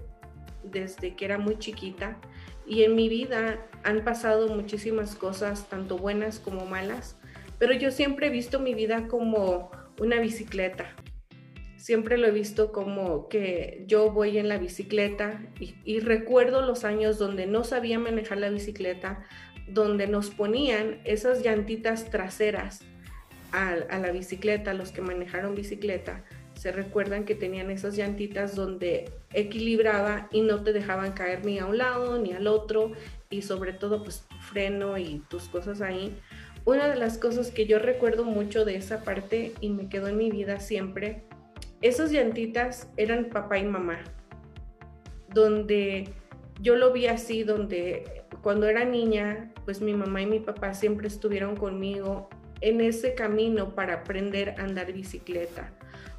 desde que era muy chiquita y en mi vida han pasado muchísimas cosas, tanto buenas como malas, pero yo siempre he visto mi vida como una bicicleta siempre lo he visto como que yo voy en la bicicleta y, recuerdo los años donde no sabía manejar la bicicleta, donde nos ponían esas llantitas traseras a, a, la bicicleta, los que manejaron bicicleta, se recuerdan que tenían esas llantitas donde equilibraba y no te dejaban caer ni a un lado ni al otro y sobre todo pues freno y tus cosas ahí. Una de las cosas que yo recuerdo mucho de esa parte y me quedó en mi vida siempre esas llantitas eran papá y mamá, donde yo lo vi así, donde cuando era niña, pues mi mamá y mi papá siempre estuvieron conmigo en ese camino para aprender a andar bicicleta.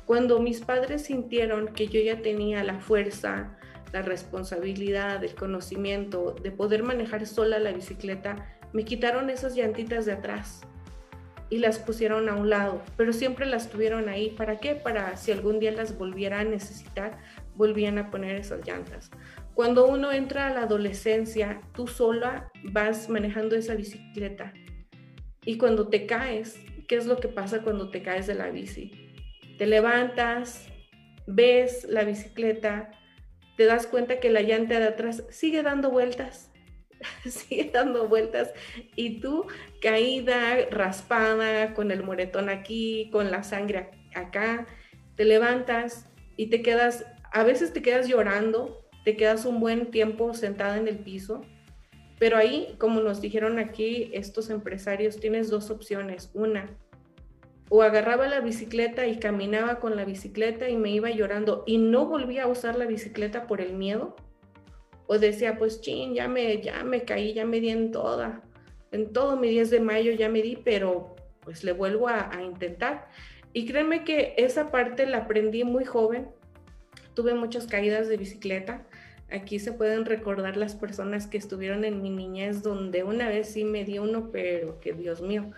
Cuando mis padres sintieron que yo ya tenía la fuerza, la responsabilidad, el conocimiento de poder manejar sola la bicicleta, me quitaron esas llantitas de atrás y las pusieron a un lado, pero siempre las tuvieron ahí. ¿Para qué? Para si algún día las volviera a necesitar, volvían a poner esas llantas. Cuando uno entra a la adolescencia, tú sola vas manejando esa bicicleta. Y cuando te caes, ¿qué es lo que pasa cuando te caes de la bici? Te levantas, ves la bicicleta, te das cuenta que la llanta de atrás sigue dando vueltas sigue dando vueltas y tú caída, raspada, con el moretón aquí, con la sangre acá, te levantas y te quedas, a veces te quedas llorando, te quedas un buen tiempo sentada en el piso, pero ahí, como nos dijeron aquí estos empresarios, tienes dos opciones. Una, o agarraba la bicicleta y caminaba con la bicicleta y me iba llorando y no volvía a usar la bicicleta por el miedo, o decía, pues chin, ya me, ya me caí, ya me di en toda, en todo mi 10 de mayo ya me di, pero pues le vuelvo a, a intentar. Y créeme que esa parte la aprendí muy joven, tuve muchas caídas de bicicleta, aquí se pueden recordar las personas que estuvieron en mi niñez, donde una vez sí me di uno, pero que Dios mío.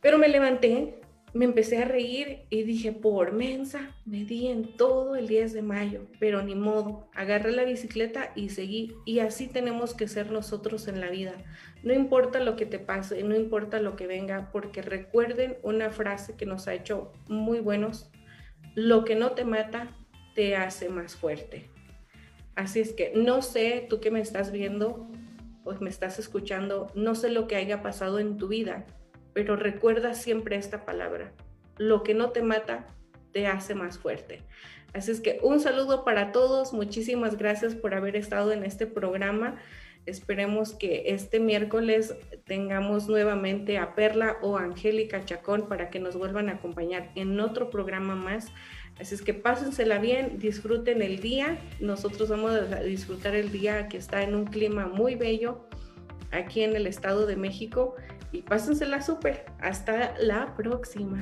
Pero me levanté, me empecé a reír y dije, por mensa, me di en todo el 10 de mayo, pero ni modo, agarré la bicicleta y seguí. Y así tenemos que ser nosotros en la vida. No importa lo que te pase, no importa lo que venga, porque recuerden una frase que nos ha hecho muy buenos, lo que no te mata te hace más fuerte. Así es que no sé, tú que me estás viendo o me estás escuchando, no sé lo que haya pasado en tu vida, pero recuerda siempre esta palabra. Lo que no te mata te hace más fuerte. Así es que un saludo para todos. Muchísimas gracias por haber estado en este programa. Esperemos que este miércoles tengamos nuevamente a Perla o Angélica Chacón para que nos vuelvan a acompañar en otro programa más. Así es que pásensela bien, disfruten el día. Nosotros vamos a disfrutar el día que está en un clima muy bello aquí en el Estado de México y pásensela súper. Hasta la próxima.